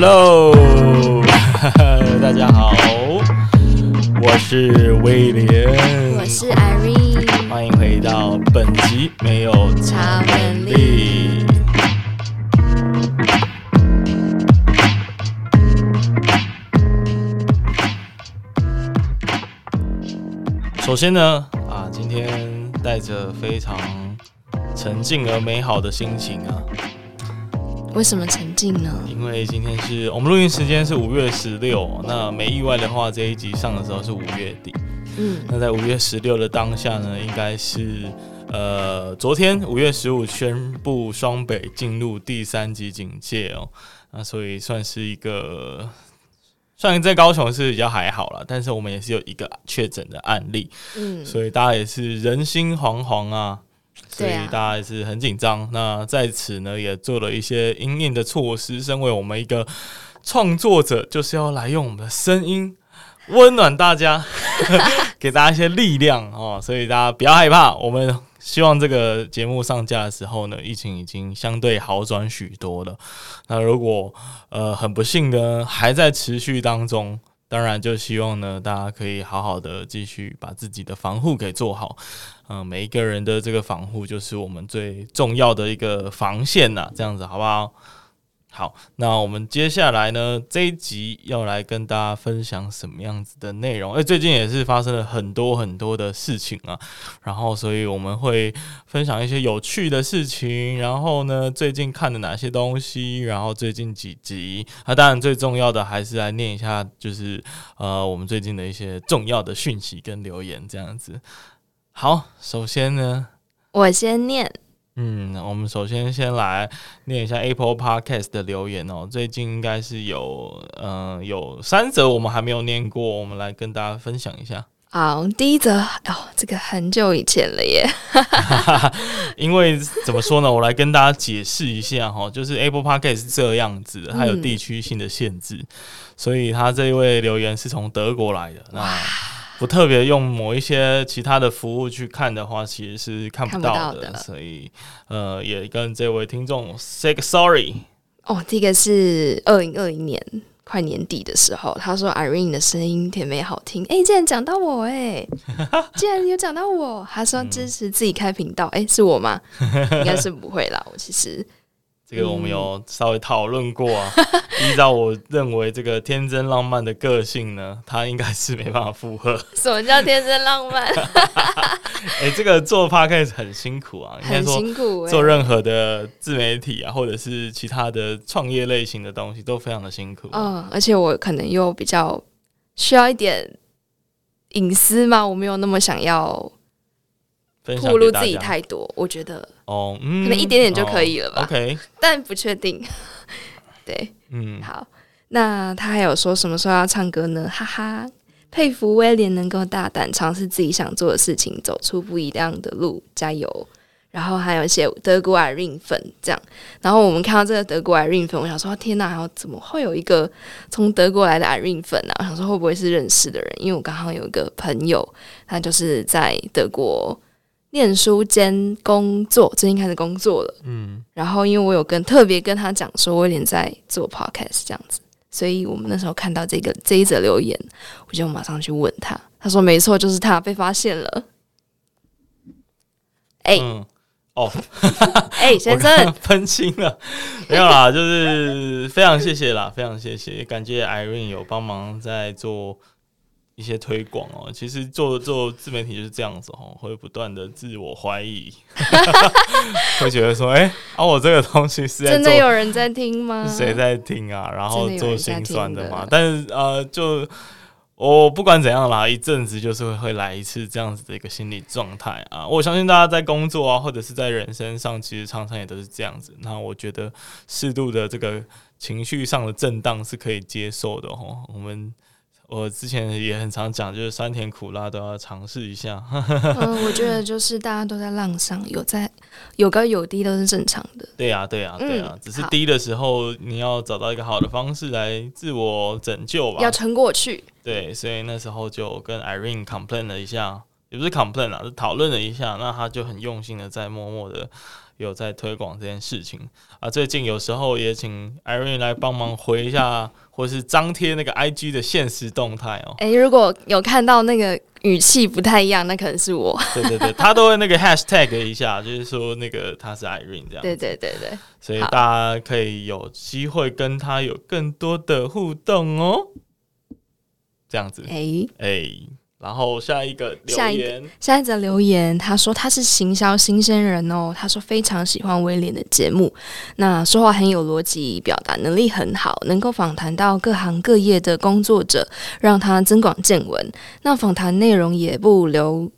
Hello，大家好，我是威廉，我是 Irene，欢迎回到本集没有超能力。首先呢，啊，今天带着非常沉静而美好的心情啊。为什么沉静呢？因为今天是我们录音时间是五月十六，那没意外的话，这一集上的时候是五月底。嗯，那在五月十六的当下呢，应该是呃，昨天五月十五宣布双北进入第三级警戒哦，那所以算是一个，算在高雄是比较还好了，但是我们也是有一个确诊的案例，嗯，所以大家也是人心惶惶啊。所以大家也是很紧张，啊。那在此呢，也做了一些应应的措施。身为我们一个创作者，就是要来用我们的声音温暖大家，给大家一些力量哦。所以大家不要害怕。我们希望这个节目上架的时候呢，疫情已经相对好转许多了。那如果呃很不幸的还在持续当中。当然，就希望呢，大家可以好好的继续把自己的防护给做好。嗯、每一个人的这个防护就是我们最重要的一个防线呐，这样子好不好？好，那我们接下来呢，这一集要来跟大家分享什么样子的内容？诶，最近也是发生了很多很多的事情啊，然后所以我们会分享一些有趣的事情，然后呢，最近看的哪些东西，然后最近几集，那、啊、当然最重要的还是来念一下，就是呃，我们最近的一些重要的讯息跟留言这样子。好，首先呢，我先念。嗯，我们首先先来念一下 Apple Podcast 的留言哦。最近应该是有，嗯、呃，有三则我们还没有念过，我们来跟大家分享一下。好，第一则哦，这个很久以前了耶。因为怎么说呢，我来跟大家解释一下哈，就是 Apple Podcast 是这样子的，它有地区性的限制，嗯、所以他这一位留言是从德国来的。那不特别用某一些其他的服务去看的话，其实是看不到的，到的所以呃，也跟这位听众 say sorry。哦，这个是二零二零年快年底的时候，他说 Irene 的声音甜美好听，哎、欸，竟然讲到我哎，竟然有讲到我，他说支持自己开频道，哎、欸，是我吗？应该是不会啦，我其实。这个我们有稍微讨论过啊，依照我认为这个天真浪漫的个性呢，他应该是没办法负荷。什么叫天真浪漫？哎，这个做 podcast 很辛苦啊，很辛苦。做任何的自媒体啊，或者是其他的创业类型的东西，都非常的辛苦。嗯，而且我可能又比较需要一点隐私嘛，我没有那么想要。透露自己太多，我觉得哦，嗯，可能一点点就可以了吧。哦、OK，但不确定。对，嗯，好。那他还有说什么时候要唱歌呢？哈哈，佩服威廉能够大胆尝试自己想做的事情，走出不一样的路，加油！然后还有一些德国 Irene 粉这样。然后我们看到这个德国 Irene 粉，我想说天哪，然后怎么会有一个从德国来的 Irene 粉呢、啊？我想说会不会是认识的人？因为我刚好有一个朋友，他就是在德国。念书兼工作，最近开始工作了。嗯，然后因为我有跟特别跟他讲说，威廉在做 podcast 这样子，所以我们那时候看到这个这一则留言，我就马上去问他。他说：“没错，就是他被发现了。”哎、欸嗯，哦，哎、欸，先生分清了，没有啦，就是非常谢谢啦，非常谢谢，感谢 Irene 有帮忙在做。一些推广哦，其实做做自媒体就是这样子哦，会不断的自我怀疑，会觉得说，哎、欸，啊，我这个东西是真的有人在听吗？谁在听啊？然后做心酸的嘛。但是呃，就我不管怎样啦，一阵子就是会会来一次这样子的一个心理状态啊。我相信大家在工作啊，或者是在人生上，其实常常也都是这样子。那我觉得适度的这个情绪上的震荡是可以接受的哦。我们。我之前也很常讲，就是酸甜苦辣都要尝试一下。嗯，我觉得就是大家都在浪上，有在有高有低都是正常的。对呀，对呀，对呀，只是低的时候你要找到一个好的方式来自我拯救吧。要撑过去。对，所以那时候就跟 Irene complain 了一下，也不是 complain 啦，是讨论了一下。那他就很用心的在默默的有在推广这件事情啊。最近有时候也请 Irene 来帮忙回一下，或是张贴那个 IG 的现实动态哦。哎、欸，如果有看到那个语气不太一样，那可能是我。对对对，他都会那个 Hashtag 一下，就是说那个他是 Irene 这样。对对对对，所以大家可以有机会跟他有更多的互动哦。这样子，哎、欸、哎。欸然后下一个留言，下一则留言，他说他是行销新鲜人哦，他说非常喜欢威廉的节目，那说话很有逻辑，表达能力很好，能够访谈到各行各业的工作者，让他增广见闻。那访谈内容也不留。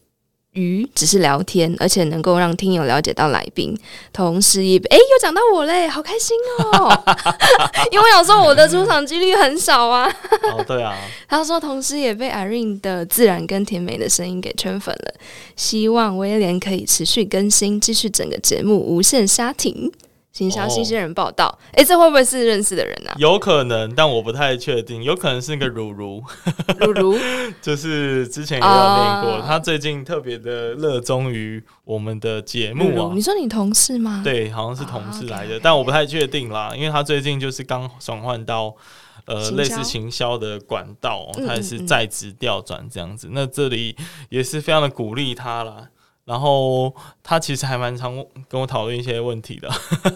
鱼只是聊天，而且能够让听友了解到来宾，同时也哎，又讲到我嘞，好开心哦！因为有时候我的出场几率很少啊。哦，对啊。他说，同时也被 Irene 的自然跟甜美的声音给圈粉了。希望威廉可以持续更新，继续整个节目无限杀停。行销新鲜人报道，哎、oh.，这会不会是认识的人啊？有可能，但我不太确定。有可能是那个如如，如如，就是之前也有念过。Uh, 他最近特别的热衷于我们的节目啊。你说你同事吗？对，好像是同事来的，uh, okay, okay. 但我不太确定啦，因为他最近就是刚转换到呃类似行销的管道，他也是在职调转这样子嗯嗯嗯。那这里也是非常的鼓励他啦。然后他其实还蛮常跟我讨论一些问题的，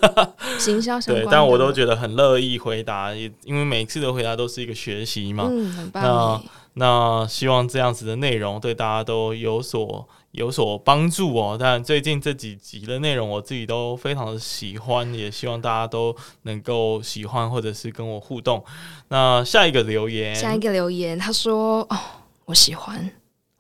行销相关的，对，但我都觉得很乐意回答，也因为每次的回答都是一个学习嘛。嗯，很棒。那那希望这样子的内容对大家都有所有所帮助哦。但最近这几集的内容我自己都非常的喜欢，也希望大家都能够喜欢或者是跟我互动。那下一个留言，下一个留言，他说：“哦，我喜欢，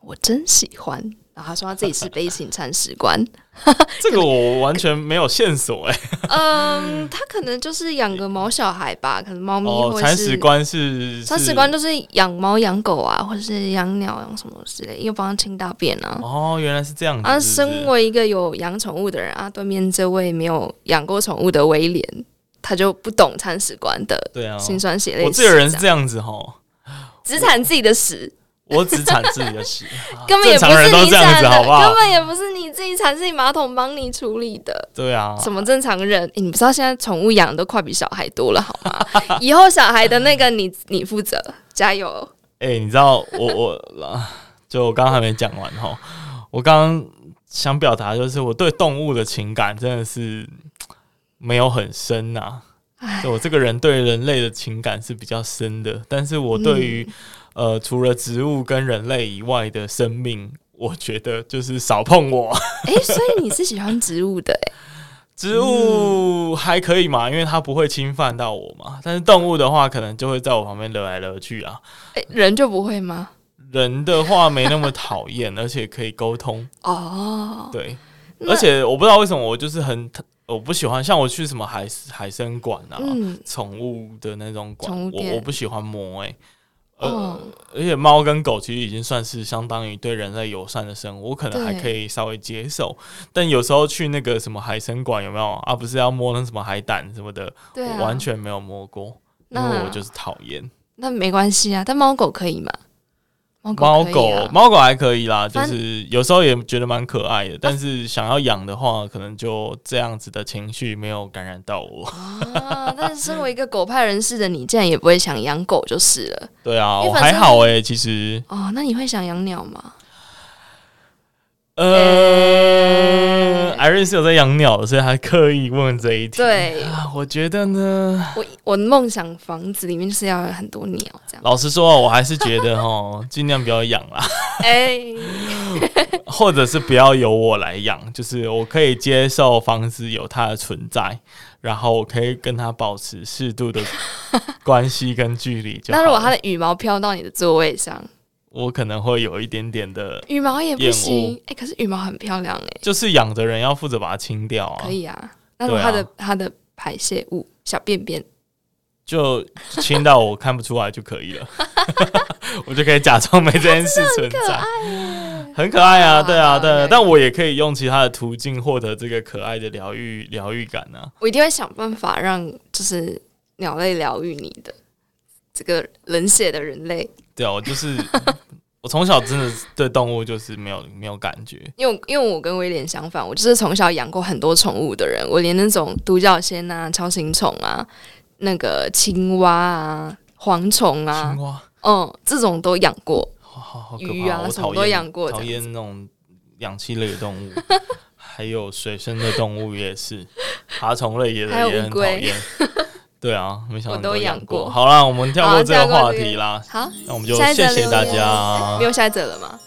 我真喜欢。”然后他说他自己是悲情铲屎官，这个我完全没有线索哎。嗯，他可能就是养个毛小孩吧，可能猫咪或者是。铲屎官是铲屎官，就是养猫养狗啊，或者是养鸟养什么之类，又帮他清大便啊。哦，原来是这样子。啊，身为一个有养宠物的人啊，对面这位没有养过宠物的威廉，他就不懂铲屎官的对啊，心酸血泪。我这个人是这样子哈，只铲自己的屎。我只铲自己的屎，根本也不是你铲的，根本也不是你自己铲自己马桶帮你处理的。对啊，什么正常人？你不知道现在宠物养的都快比小孩多了好吗？以后小孩的那个你你负责，加油。哎、欸，你知道我我就我刚刚还没讲完哈，我刚刚想表达就是我对动物的情感真的是没有很深呐、啊。就我这个人对人类的情感是比较深的，但是我对于、嗯。呃，除了植物跟人类以外的生命，我觉得就是少碰我。哎、欸，所以你是喜欢植物的？哎，植物还可以嘛，因为它不会侵犯到我嘛。但是动物的话，可能就会在我旁边惹来惹去啊。人就不会吗？人的话没那么讨厌，而且可以沟通。哦，对，而且我不知道为什么，我就是很我不喜欢，像我去什么海海生馆啊，宠、嗯、物的那种馆，我我不喜欢摸、欸。而且猫跟狗其实已经算是相当于对人类友善的生物，我可能还可以稍微接受。但有时候去那个什么海参馆有没有啊？不是要摸那什么海胆什么的，对啊，我完全没有摸过，因为我就是讨厌。那没关系啊，但猫狗可以吗？猫狗，猫狗还可以啦，就是有时候也觉得蛮可爱的，但是想要养的话，可能就这样子的情绪没有感染到我。啊，但是身为一个狗派人士的你，竟然也不会想养狗就是了。对啊，我还好哎、欸，其实。哦，那你会想养鸟吗？呃，Irene 是有在养鸟的，所以还刻意问这一题。对、啊，我觉得呢，我我的梦想房子里面就是要有很多鸟这样。老实说，我还是觉得哦，尽量不要养啦。哎，或者是不要由我来养，就是我可以接受房子有它的存在，然后我可以跟它保持适度的 关系跟距离。那如果它的羽毛飘到你的座位上？我可能会有一点点的羽毛也不行，哎、欸，可是羽毛很漂亮哎、欸。就是养的人要负责把它清掉啊。可以啊，那它的它、啊、的排泄物小便便就清到我看不出来就可以了，我就可以假装没这件事存在。很可爱啊，对啊，对啊，但我也可以用其他的途径获得这个可爱的疗愈疗愈感呢、啊。我一定会想办法让就是鸟类疗愈你的这个冷血的人类。对啊，我就是我从小真的对动物就是没有没有感觉，因为因为我跟威廉相反，我就是从小养过很多宠物的人，我连那种独角仙啊、超形虫啊、那个青蛙啊、蝗虫啊，青蛙，嗯，这种都养过，好好好可怕，鱼啊我什么都养过，讨厌那种氧气类的动物，还有水生的动物也是，爬虫类也也很讨厌。对啊，没想到都养过。好啦，我们跳过这个话题啦。好，那我们就谢谢大家。没有下一则了吗？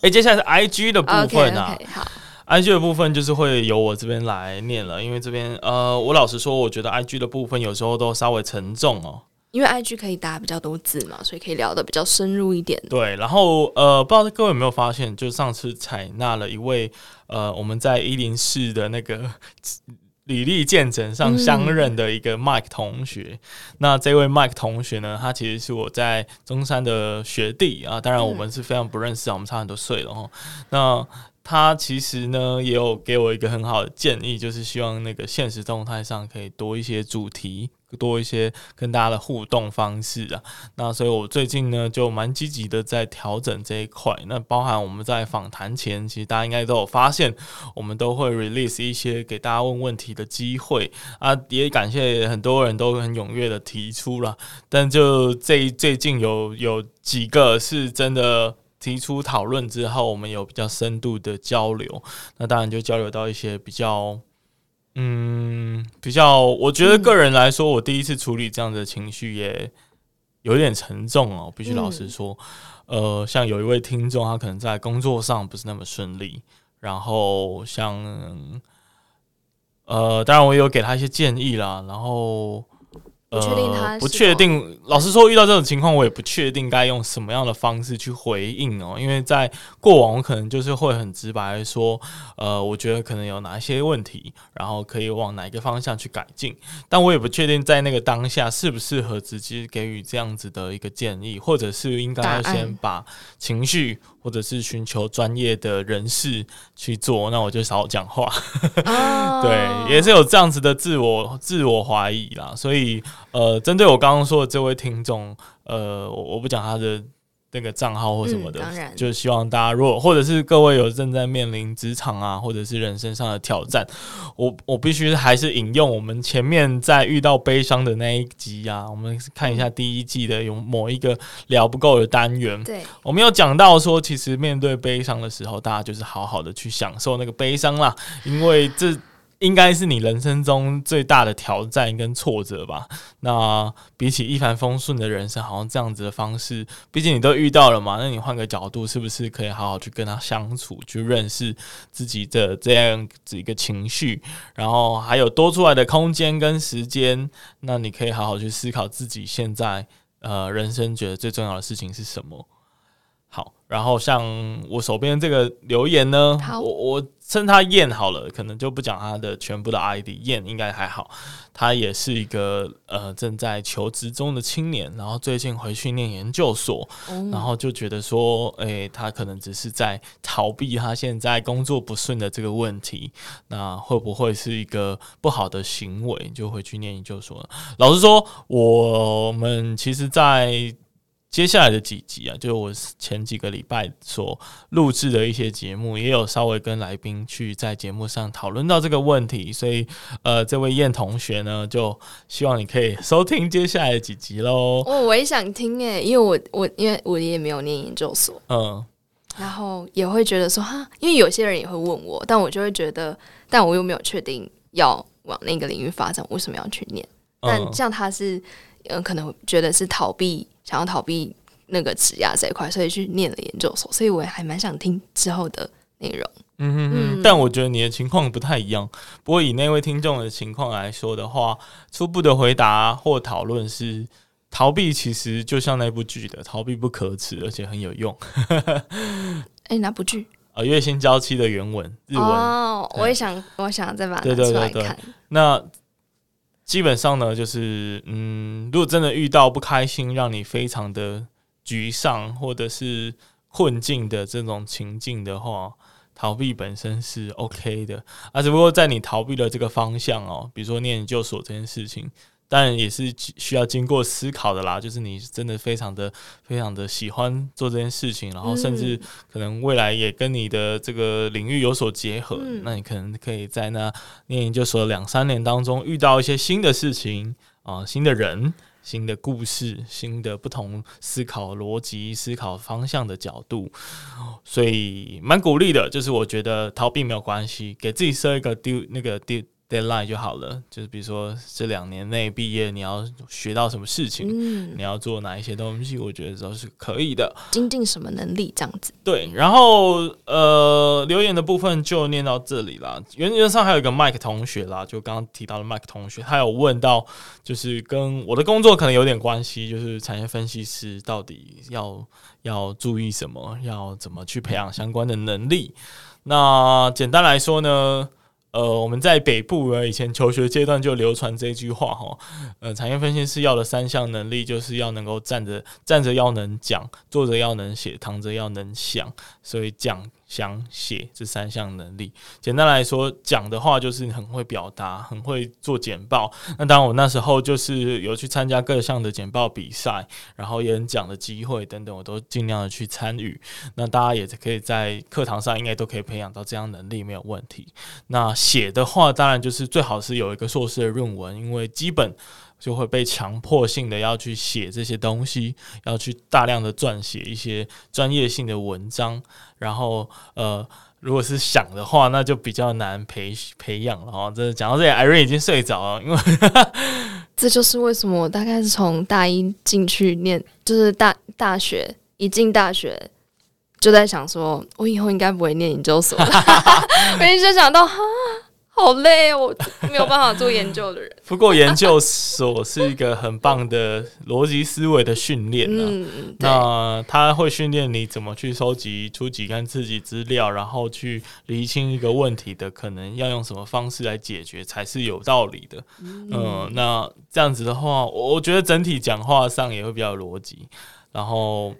哎，接下来是 I G 的部分啊。好，I G 的部分就是会由我这边来念了，因为这边呃，我老实说，我觉得 I G 的部分有时候都稍微沉重哦。因为 I G 可以打比较多字嘛，所以可以聊得比较深入一点。对，然后呃，不知道各位有没有发现，就上次采纳了一位呃，我们在一零四的那个。履历见证上相认的一个 Mike 同学，嗯、那这位 Mike 同学呢，他其实是我在中山的学弟啊，当然我们是非常不认识啊，我们差很多岁了哈。那他其实呢，也有给我一个很好的建议，就是希望那个现实动态上可以多一些主题。多一些跟大家的互动方式啊，那所以我最近呢就蛮积极的在调整这一块。那包含我们在访谈前，其实大家应该都有发现，我们都会 release 一些给大家问问题的机会啊。也感谢很多人都很踊跃的提出了，但就这最近有有几个是真的提出讨论之后，我们有比较深度的交流。那当然就交流到一些比较。嗯，比较，我觉得个人来说，我第一次处理这样的情绪也有点沉重哦。必须老实说，嗯、呃，像有一位听众，他可能在工作上不是那么顺利，然后像，呃，当然我也有给他一些建议啦，然后。不确定他，不确定。老实说，遇到这种情况，我也不确定该用什么样的方式去回应哦。因为在过往，我可能就是会很直白的说，呃，我觉得可能有哪一些问题，然后可以往哪一个方向去改进。但我也不确定在那个当下适不适合直接给予这样子的一个建议，或者是应该要先把情绪。或者是寻求专业的人士去做，那我就少讲话。Oh. 对，也是有这样子的自我自我怀疑啦。所以，呃，针对我刚刚说的这位听众，呃，我我不讲他的。那个账号或什么的，嗯、就是希望大家如果或者是各位有正在面临职场啊，或者是人生上的挑战，我我必须还是引用我们前面在遇到悲伤的那一集啊，我们看一下第一季的有某一个聊不够的单元，对，我们有讲到说，其实面对悲伤的时候，大家就是好好的去享受那个悲伤啦，因为这。应该是你人生中最大的挑战跟挫折吧。那比起一帆风顺的人生，好像这样子的方式，毕竟你都遇到了嘛。那你换个角度，是不是可以好好去跟他相处，去认识自己的这样子一个情绪，然后还有多出来的空间跟时间，那你可以好好去思考自己现在呃人生觉得最重要的事情是什么。好，然后像我手边这个留言呢，我我称他燕好了，可能就不讲他的全部的 ID，燕应该还好。他也是一个呃正在求职中的青年，然后最近回去念研究所，嗯、然后就觉得说，诶、欸，他可能只是在逃避他现在工作不顺的这个问题，那会不会是一个不好的行为？就回去念研究所了。老实说，我们其实，在接下来的几集啊，就是我前几个礼拜所录制的一些节目，也有稍微跟来宾去在节目上讨论到这个问题，所以呃，这位燕同学呢，就希望你可以收听接下来的几集喽。哦，我也想听诶，因为我我因为我也没有念研究所，嗯，然后也会觉得说哈，因为有些人也会问我，但我就会觉得，但我又没有确定要往那个领域发展，为什么要去念？但像他是。嗯，可能觉得是逃避，想要逃避那个职涯这一块，所以去念了研究所。所以我也还蛮想听之后的内容。嗯哼哼，嗯，但我觉得你的情况不太一样。不过以那位听众的情况来说的话，初步的回答或讨论是，逃避其实就像那部剧的，逃避不可耻，而且很有用。哎、欸，哪部剧？啊，月薪娇妻的原文日文。哦，我也想，我想再把它拿出来看。对对对对，那。基本上呢，就是嗯，如果真的遇到不开心，让你非常的沮丧或者是困境的这种情境的话，逃避本身是 OK 的啊。只不过在你逃避的这个方向哦，比如说念研究所这件事情，当然也是需要经过思考的啦。就是你真的非常的非常的喜欢做这件事情，然后甚至可能未来也跟你的这个领域有所结合，嗯、那你可能可以在那念研究所两三年当中遇到一些新的事情啊、呃，新的人。新的故事，新的不同思考逻辑、思考方向的角度，所以蛮鼓励的。就是我觉得逃避没有关系，给自己设一个丢那个丢。Deadline 就好了，就是比如说这两年内毕业，你要学到什么事情，嗯，你要做哪一些东西，我觉得都是可以的。精进什么能力这样子？对，然后呃，留言的部分就念到这里啦。原则上还有一个 Mike 同学啦，就刚刚提到的 Mike 同学，他有问到，就是跟我的工作可能有点关系，就是产业分析师到底要要注意什么，要怎么去培养相关的能力？那简单来说呢？呃，我们在北部呃，以前求学阶段就流传这句话哈，呃，产业分析师要的三项能力，就是要能够站着站着要能讲，坐着要能写，躺着要能想，所以讲。讲写这三项能力，简单来说，讲的话就是很会表达，很会做简报。那当然，我那时候就是有去参加各项的简报比赛，然后演讲的机会等等，我都尽量的去参与。那大家也可以在课堂上应该都可以培养到这样能力，没有问题。那写的话，当然就是最好是有一个硕士的论文，因为基本。就会被强迫性的要去写这些东西，要去大量的撰写一些专业性的文章，然后呃，如果是想的话，那就比较难培培养了哈。这讲到这里，Irene 已经睡着了，因为 这就是为什么我大概是从大一进去念，就是大大学一进大学就在想说，我以后应该不会念研究所，我一直想到哈。好累哦，我没有办法做研究的人。不过研究所是一个很棒的逻辑思维的训练呢。嗯，那它会训练你怎么去收集初级跟次级资料，然后去厘清一个问题的可能要用什么方式来解决才是有道理的。嗯，呃，那这样子的话，我觉得整体讲话上也会比较逻辑，然后。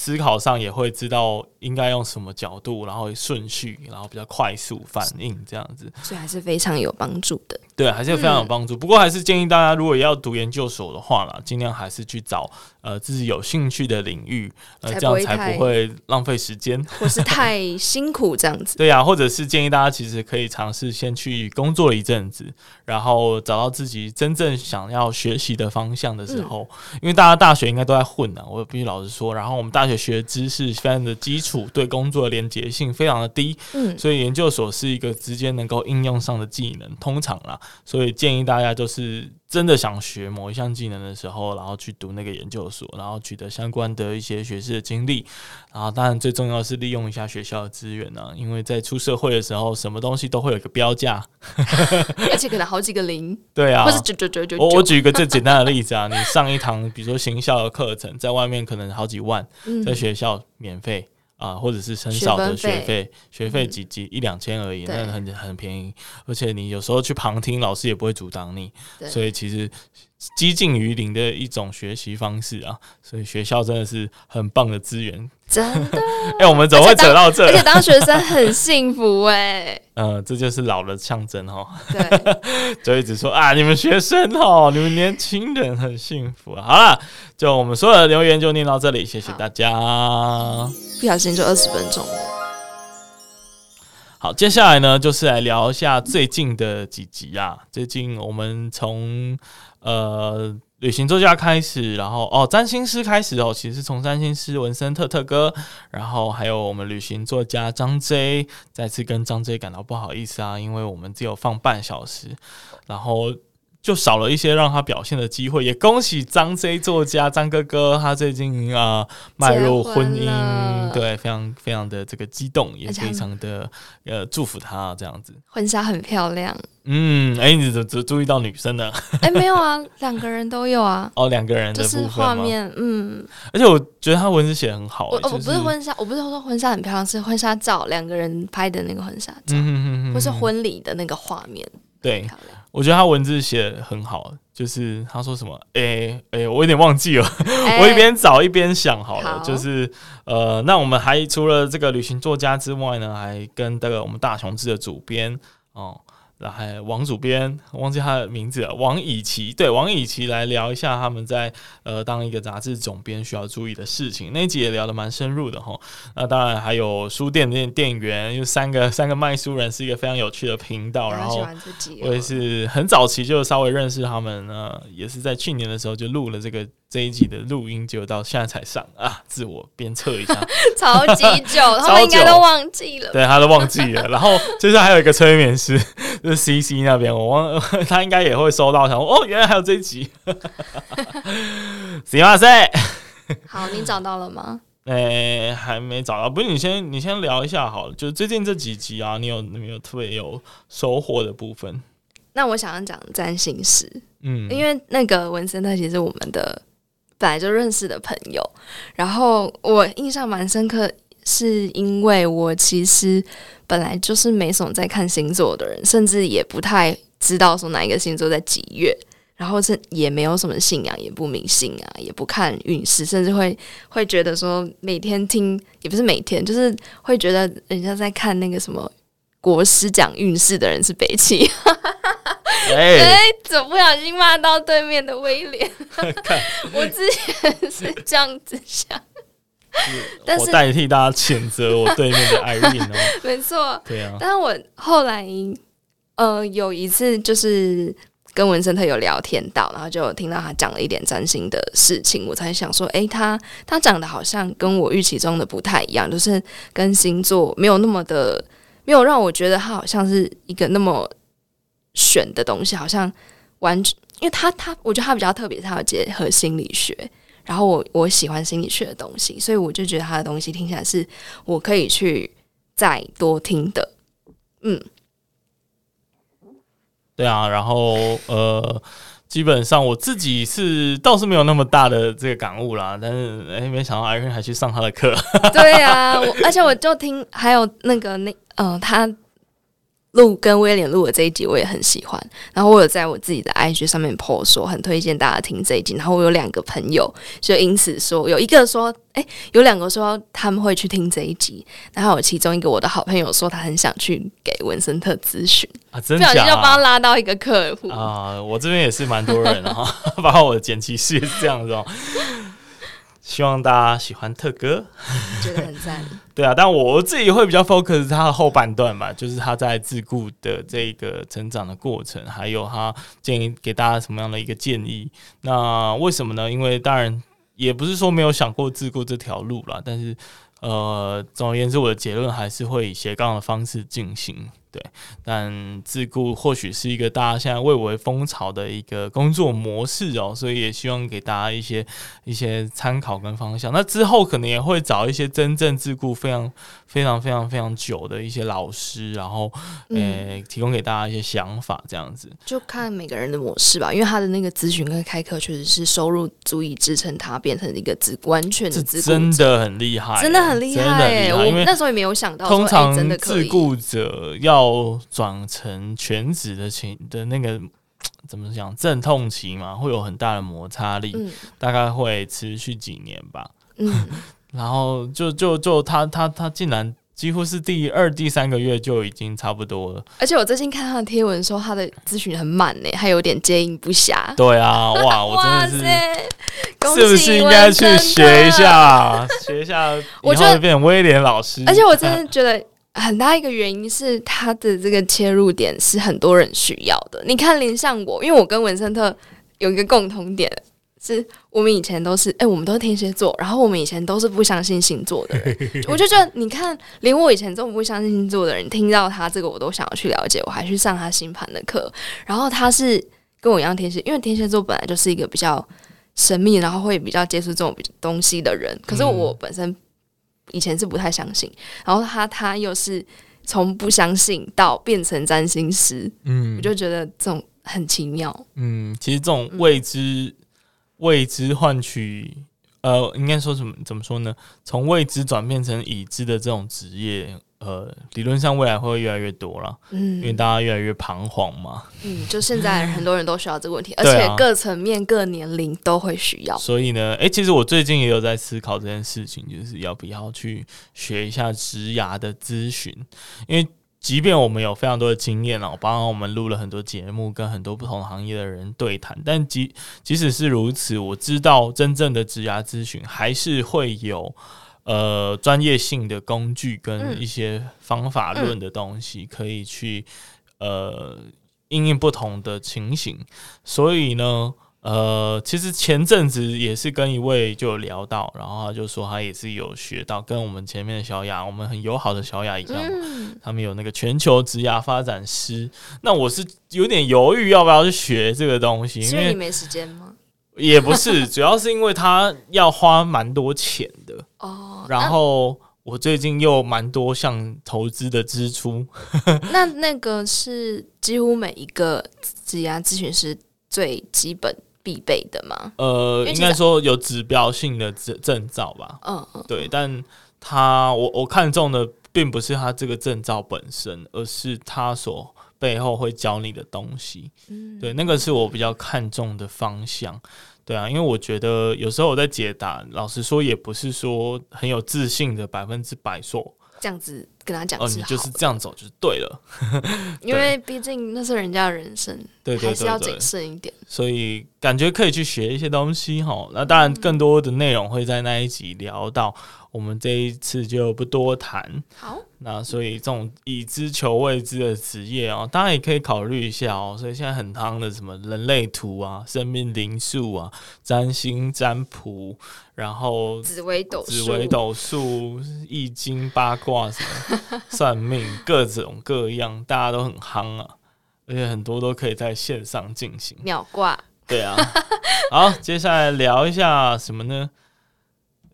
思考上也会知道应该用什么角度，然后顺序，然后比较快速反应这样子，所以还是非常有帮助的。对，还是非常有帮助。嗯、不过还是建议大家，如果要读研究所的话啦，尽量还是去找呃自己有兴趣的领域，呃，这样才不会浪费时间，或是太辛苦这样子。对呀、啊，或者是建议大家其实可以尝试先去工作一阵子，然后找到自己真正想要学习的方向的时候，嗯、因为大家大学应该都在混呢、啊，我必须老实说。然后我们大学学的知识非常的基础，对工作的连结性非常的低，嗯，所以研究所是一个直接能够应用上的技能，通常啦，所以建议大家就是。真的想学某一项技能的时候，然后去读那个研究所，然后取得相关的一些学士的经历，然后当然最重要是利用一下学校的资源呢、啊，因为在出社会的时候，什么东西都会有一个标价，而且可能好几个零。对啊，或是九九九九。我我举一个最简单的例子啊，你上一堂比如说行销的课程，在外面可能好几万，在学校免费。啊，或者是很少的学费，学费几几一两千而已，那很很便宜。而且你有时候去旁听，老师也不会阻挡你，所以其实接近于零的一种学习方式啊。所以学校真的是很棒的资源，真的。哎，我们怎么会扯到这？而且当学生很幸福哎。嗯，这就是老的象征哦。对，就一直说啊，你们学生哦，你们年轻人很幸福啊。好了，就我们所有的留言就念到这里，谢谢大家。不小心就二十分钟了。好，接下来呢，就是来聊一下最近的几集啊。最近我们从呃旅行作家开始，然后哦占星师开始哦，其实从占星师文森特特哥，然后还有我们旅行作家张 J，再次跟张 J 感到不好意思啊，因为我们只有放半小时，然后。就少了一些让他表现的机会，也恭喜张 J 作家张哥哥，他最近啊迈入婚姻，对，非常非常的这个激动，也非常的呃祝福他这样子。婚纱很漂亮，嗯，哎、欸，你怎么注意到女生呢？哎、欸，没有啊，两个人都有啊。哦，两个人的就是画面，嗯。而且我觉得他文字写得很好、欸。我、就是、我不是婚纱，我不是说婚纱很漂亮，是婚纱照，两个人拍的那个婚纱照，嗯哼哼哼，或是婚礼的那个画面，对。我觉得他文字写得很好，就是他说什么，哎、欸、哎、欸，我有点忘记了，欸、我一边找一边想好了，好。就是呃，那我们还除了这个旅行作家之外呢，还跟这个我们大雄志的主编哦，然后还有王主编，忘记他的名字了，王以奇，对，王以奇来聊一下他们在呃当一个杂志总编需要注意的事情。那一集也聊得蛮深入的哈。那当然还有书店店店员，有三个三个卖书人，是一个非常有趣的频道。然后我也是很早期就稍微认识他们呢，也是在去年的时候就录了这个。这一集的录音就到现在才上啊，自我鞭策一下，超级久，他们应该都忘记了，对，他都忘记了。然后就是还有一个催眠师，就是 CC 那边，我忘，他应该也会收到，想说哦，原来还有这一集，行啊，塞，好，你找到了吗？哎、欸，还没找到，不是你先，你先聊一下好了，就是最近这几集啊，你有没有特别有收获的部分？那我想要讲占星师，嗯，因为那个文森特其实是我们的。本来就认识的朋友，然后我印象蛮深刻，是因为我其实本来就是没什么在看星座的人，甚至也不太知道说哪一个星座在几月，然后是也没有什么信仰，也不迷信啊，也不看运势，甚至会会觉得说每天听也不是每天，就是会觉得人家在看那个什么国师讲运势的人是北七。哎、欸，怎么不小心骂到对面的威廉？我之前是这样子想，但是我代替大家谴责我对面的艾瑞哦。没错，对啊。但是我后来呃有一次就是跟文森特有聊天到，然后就听到他讲了一点占星的事情，我才想说，哎、欸，他他讲的好像跟我预期中的不太一样，就是跟星座没有那么的，没有让我觉得他好像是一个那么。选的东西好像完全，因为他他，我觉得他比较特别，他有结合心理学，然后我我喜欢心理学的东西，所以我就觉得他的东西听起来是我可以去再多听的，嗯，对啊，然后呃，基本上我自己是倒是没有那么大的这个感悟啦，但是哎，没想到 Irene 还去上他的课，对啊，我而且我就听还有那个那嗯、呃，他。录跟威廉录的这一集我也很喜欢，然后我有在我自己的 IG 上面 po 说很推荐大家听这一集，然后我有两个朋友就因此说，有一个说，哎，有两个说他们会去听这一集，然后有其中一个我的好朋友说他很想去给文森特咨询啊，真？不小心就帮他拉到一个客户啊，我这边也是蛮多人哈，包括我的剪辑师也是这样子哦。希望大家喜欢特哥，觉得很赞。对啊，但我自己会比较 focus 他的后半段吧，就是他在自顾的这个成长的过程，还有他建议给大家什么样的一个建议。那为什么呢？因为当然也不是说没有想过自顾这条路啦，但是呃，总而言之，我的结论还是会以斜杠的方式进行。对，但自雇或许是一个大家现在蔚为风潮的一个工作模式哦，所以也希望给大家一些一些参考跟方向。那之后可能也会找一些真正自雇非常非常非常非常久的一些老师，然后呃、嗯、提供给大家一些想法，这样子。就看每个人的模式吧，因为他的那个咨询跟开课确实是收入足以支撑他变成一个自完全的自顾，真的很厉害，真的很厉害。我那时候也没有想到，通常自雇者要。要转成全职的情的那个 怎么讲阵痛期嘛，会有很大的摩擦力，嗯、大概会持续几年吧。嗯，然后就就就他他他竟然几乎是第二第三个月就已经差不多了。而且我最近看他的贴文说他的咨询很满呢，还有点接应不暇。对啊，哇，我真的是，是不是应该去学一下，学一下，我就会变威廉老师。而且我真的觉得。很大一个原因是他的这个切入点是很多人需要的。你看，连像我，因为我跟文森特有一个共同点，是我们以前都是，哎、欸，我们都是天蝎座，然后我们以前都是不相信星座的人。我就觉得，你看，连我以前这么不相信星座的人，听到他这个，我都想要去了解，我还去上他星盘的课。然后他是跟我一样天蝎，因为天蝎座本来就是一个比较神秘，然后会比较接触这种东西的人。可是我本身。以前是不太相信，然后他他又是从不相信到变成占星师，嗯，我就觉得这种很奇妙。嗯，其实这种未知、嗯、未知换取，呃，应该说什么？怎么说呢？从未知转变成已知的这种职业。呃，理论上未来会越来越多了，嗯，因为大家越来越彷徨嘛，嗯，就现在很多人都需要这个问题，而且各层面、各年龄都会需要。所以呢，哎、欸，其实我最近也有在思考这件事情，就是要不要去学一下职牙的咨询，因为即便我们有非常多的经验了，包括我们录了很多节目，跟很多不同行业的人对谈，但即即使是如此，我知道真正的职涯咨询还是会有呃专业性的工具跟一些方法论的东西可以去呃应用不同的情形，所以呢。呃，其实前阵子也是跟一位就有聊到，然后他就说他也是有学到，跟我们前面的小雅，我们很友好的小雅一样，嗯、他们有那个全球职涯发展师。那我是有点犹豫要不要去学这个东西，因为你没时间吗？也不是，主要是因为他要花蛮多钱的哦。然后我最近又蛮多项投资的支出。那那个是几乎每一个职涯咨询师最基本。必备的吗？呃，应该说有指标性的证证照吧。嗯嗯，对，但他我我看中的并不是他这个证照本身，而是他所背后会教你的东西。嗯，对，那个是我比较看重的方向。对啊，因为我觉得有时候我在解答，老实说也不是说很有自信的百分之百说。这样子跟他讲，哦，你就是这样走就是对了，因为毕竟那是人家的人生，对，对，对，对，还是要谨慎一点。所以感觉可以去学一些东西哈。那当然，更多的内容会在那一集聊到。我们这一次就不多谈。好，那所以这种已知求未知的职业哦，当然也可以考虑一下哦。所以现在很夯的什么人类图啊、生命灵数啊、占星占卜，然后紫微斗紫微斗数、易经八卦什么算命，各种各样，大家都很夯啊。而且很多都可以在线上进行。秒挂。对啊。好，接下来聊一下什么呢？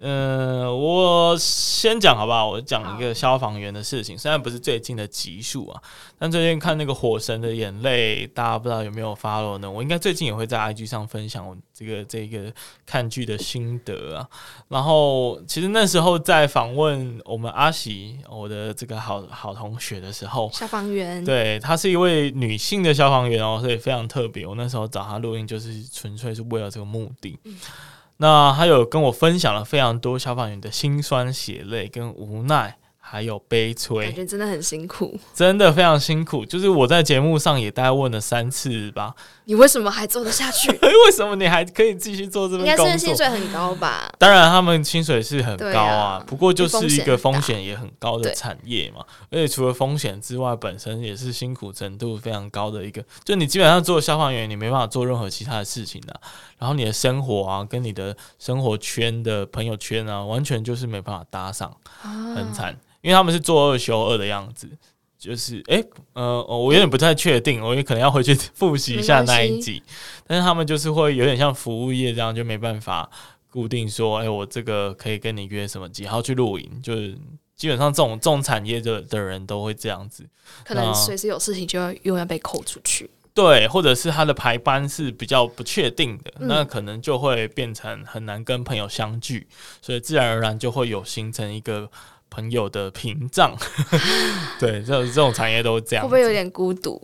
嗯、呃，我先讲好不好？我讲一个消防员的事情，虽然不是最近的集数啊，但最近看那个《火神的眼泪》，大家不知道有没有 follow 呢？我应该最近也会在 IG 上分享我这个这个看剧的心得啊。然后，其实那时候在访问我们阿喜，我的这个好好同学的时候，消防员，对，她是一位女性的消防员哦，所以非常特别。我那时候找她录音，就是纯粹是为了这个目的。嗯那还有跟我分享了非常多消防员的辛酸血泪跟无奈。还有悲催，感觉真的很辛苦，真的非常辛苦。就是我在节目上也大概问了三次吧，你为什么还做得下去？为什么你还可以继续做这份工作？应该是薪水很高吧？当然，他们薪水是很高啊，啊不过就是一个风险也很高的产业嘛。而且除了风险之外，本身也是辛苦程度非常高的一个。就你基本上做消防员，你没办法做任何其他的事情的啊。然后你的生活啊，跟你的生活圈的朋友圈啊，完全就是没办法搭上，很惨。因为他们是做二休二的样子，就是诶、欸，呃，我有点不太确定，我也可能要回去 复习一下那一集。但是他们就是会有点像服务业这样，就没办法固定说，哎、欸，我这个可以跟你约什么几号去露营，就是基本上这种这种产业的的人都会这样子，可能随时有事情就要又要被扣出去。对，或者是他的排班是比较不确定的，嗯、那可能就会变成很难跟朋友相聚，所以自然而然就会有形成一个。朋友的屏障，对，这这种产业都这样，会不会有点孤独？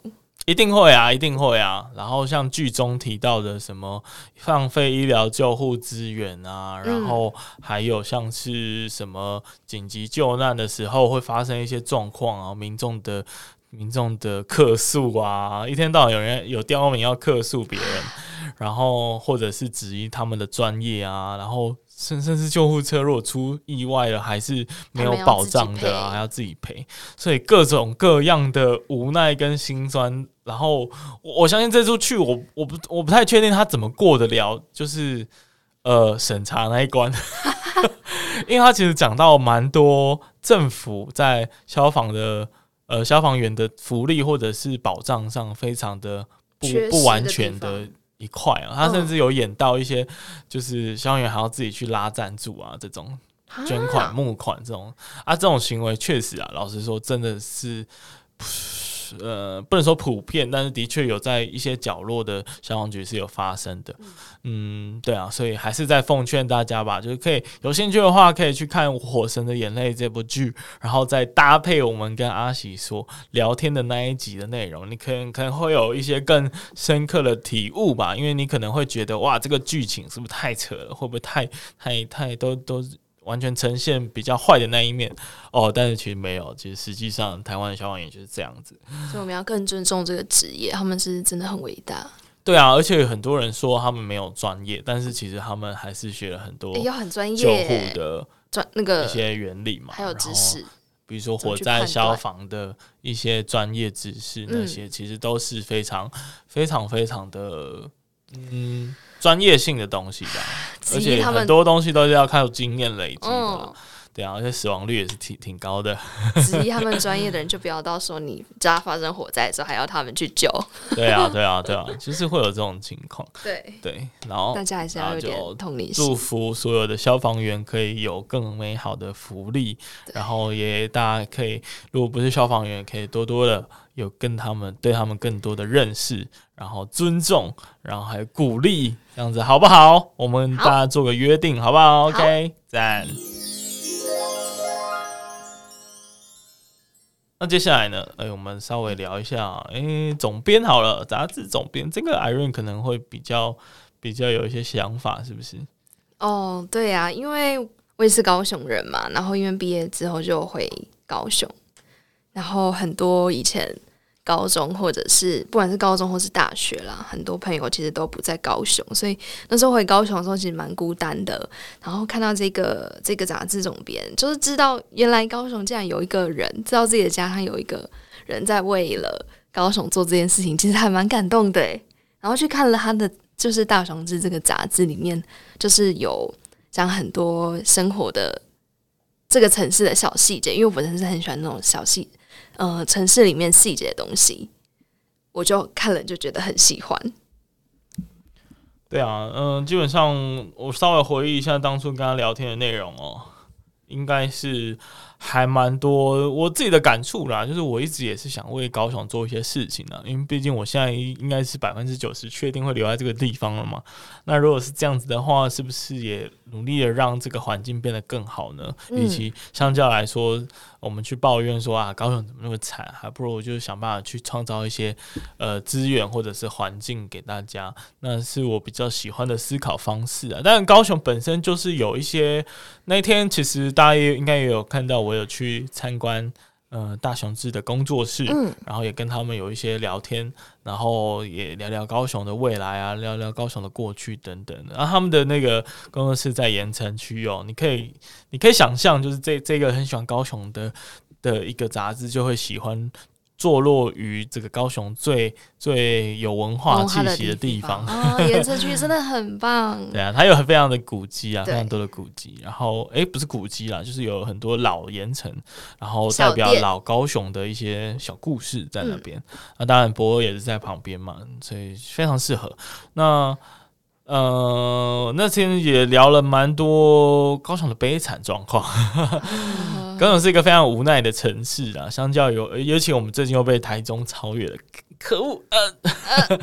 一定会啊，一定会啊。然后像剧中提到的什么放废医疗救护资源啊，然后还有像是什么紧急救难的时候会发生一些状况啊，民众的民众的客诉啊，一天到晚有人有刁民要客诉别人，然后或者是质疑他们的专业啊，然后。甚甚至救护车如果出意外了，还是没有保障的啊，还要自己赔，所以各种各样的无奈跟心酸。然后我相信这出去，我我不我不太确定他怎么过得了，就是呃审查那一关，因为他其实讲到蛮多政府在消防的呃消防员的福利或者是保障上非常的不不完全的。一块啊，他甚至有演到一些，就是消防员还要自己去拉赞助啊，这种捐款募款这种啊，这种行为确实啊，老实说，真的是。呃，不能说普遍，但是的确有在一些角落的消防局是有发生的。嗯，对啊，所以还是在奉劝大家吧，就是可以有兴趣的话，可以去看《火神的眼泪》这部剧，然后再搭配我们跟阿喜说聊天的那一集的内容，你可能可能会有一些更深刻的体悟吧。因为你可能会觉得，哇，这个剧情是不是太扯了？会不会太太太都都？完全呈现比较坏的那一面。哦，但是其实没有，其实实际上台湾的消防员就是这样子。所以我们要更尊重这个职业，他们是真的很伟大。对啊，而且很多人说他们没有专业，但是其实他们还是学了很多要很专业。救护的专那个一些原理嘛，还有知识，比如说火灾消防的一些专业知识，那些其实都是非常非常非常的嗯专业性的东西吧，而且很多东西都是要靠经验累积的。嗯对啊，而且死亡率也是挺挺高的。质疑他们专业的人，就不要到时候你家发生火灾的时候还要他们去救。对啊，对啊，对啊，就是会有这种情况。对对，然后大家还是要有点同理心。祝福所有的消防员可以有更美好的福利，然后也大家可以，如果不是消防员，可以多多的有跟他们对他们更多的认识，然后尊重，然后还有鼓励，这样子好不好？我们大家做个约定，好，好不好？OK，赞。那接下来呢？哎、欸，我们稍微聊一下，哎、欸，总编好了，杂志总编，这个 Irene 可能会比较比较有一些想法，是不是？哦，对呀、啊，因为我也是高雄人嘛，然后因为毕业之后就回高雄，然后很多以前。高中或者是不管是高中或是大学啦，很多朋友其实都不在高雄，所以那时候回高雄的时候其实蛮孤单的。然后看到这个这个杂志总编，就是知道原来高雄竟然有一个人，知道自己的家乡有一个人在为了高雄做这件事情，其实还蛮感动的。然后去看了他的就是《大雄志》这个杂志里面，就是有讲很多生活的这个城市的小细节，因为我本身是很喜欢那种小细。呃，城市里面细节的东西，我就看了就觉得很喜欢。对啊，嗯、呃，基本上我稍微回忆一下当初跟他聊天的内容哦，应该是。还蛮多我自己的感触啦，就是我一直也是想为高雄做一些事情的，因为毕竟我现在应该是百分之九十确定会留在这个地方了嘛。那如果是这样子的话，是不是也努力的让这个环境变得更好呢？以及相较来说，我们去抱怨说啊，高雄怎么那么惨，还不如我就想办法去创造一些呃资源或者是环境给大家。那是我比较喜欢的思考方式啊。但高雄本身就是有一些，那天其实大家也应该也有看到。我有去参观，呃，大雄志的工作室，嗯，然后也跟他们有一些聊天，然后也聊聊高雄的未来啊，聊聊高雄的过去等等的。然后他们的那个工作室在盐城区哦，你可以，你可以想象，就是这这个很喜欢高雄的的一个杂志就会喜欢。坐落于这个高雄最最有文化气息的地方啊，盐埕区真的很棒。对啊，它有很非常的古迹啊，非常多的古迹。然后，哎、欸，不是古迹啦，就是有很多老盐城，然后代表老高雄的一些小故事在那边。那当然，博尔也是在旁边嘛，所以非常适合。那。呃，那天也聊了蛮多高雄的悲惨状况。高雄是一个非常无奈的城市啊，相较有，尤其我们最近又被台中超越了，可恶！呃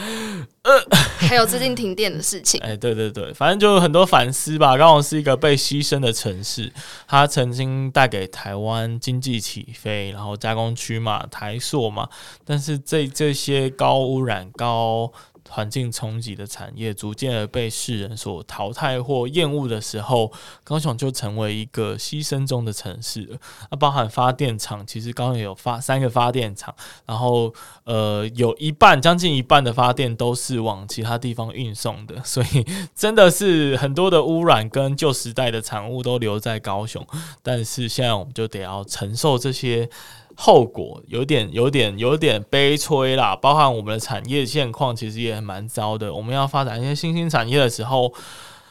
呃，还有最近停电的事情。哎，对对对，反正就有很多反思吧。高雄是一个被牺牲的城市，它曾经带给台湾经济起飞，然后加工区嘛，台塑嘛，但是这这些高污染、高环境冲击的产业逐渐而被世人所淘汰或厌恶的时候，高雄就成为一个牺牲中的城市。那包含发电厂，其实高雄有发三个发电厂，然后呃有一半将近一半的发电都是往其他地方运送的，所以真的是很多的污染跟旧时代的产物都留在高雄。但是现在我们就得要承受这些。后果有点、有点、有点悲催啦，包含我们的产业现况，其实也蛮糟的。我们要发展一些新兴产业的时候，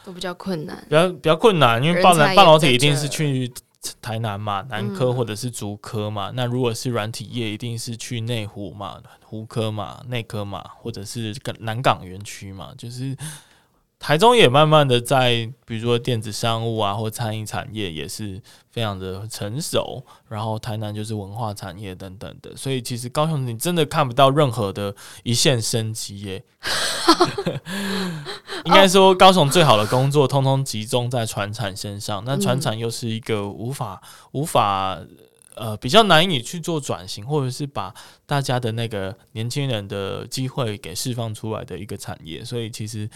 都比较困难，比较比较困难，因为半半导体一定是去台南嘛，南科或者是竹科嘛。嗯、那如果是软体业，一定是去内湖嘛、湖科嘛、内科嘛，或者是南港园区嘛，就是。台中也慢慢的在，比如说电子商务啊，或餐饮产业也是非常的成熟。然后台南就是文化产业等等的，所以其实高雄你真的看不到任何的一线生机耶。应该说高雄最好的工作通通集中在船产身上，那船产又是一个无法无法呃比较难以去做转型，或者是把大家的那个年轻人的机会给释放出来的一个产业，所以其实。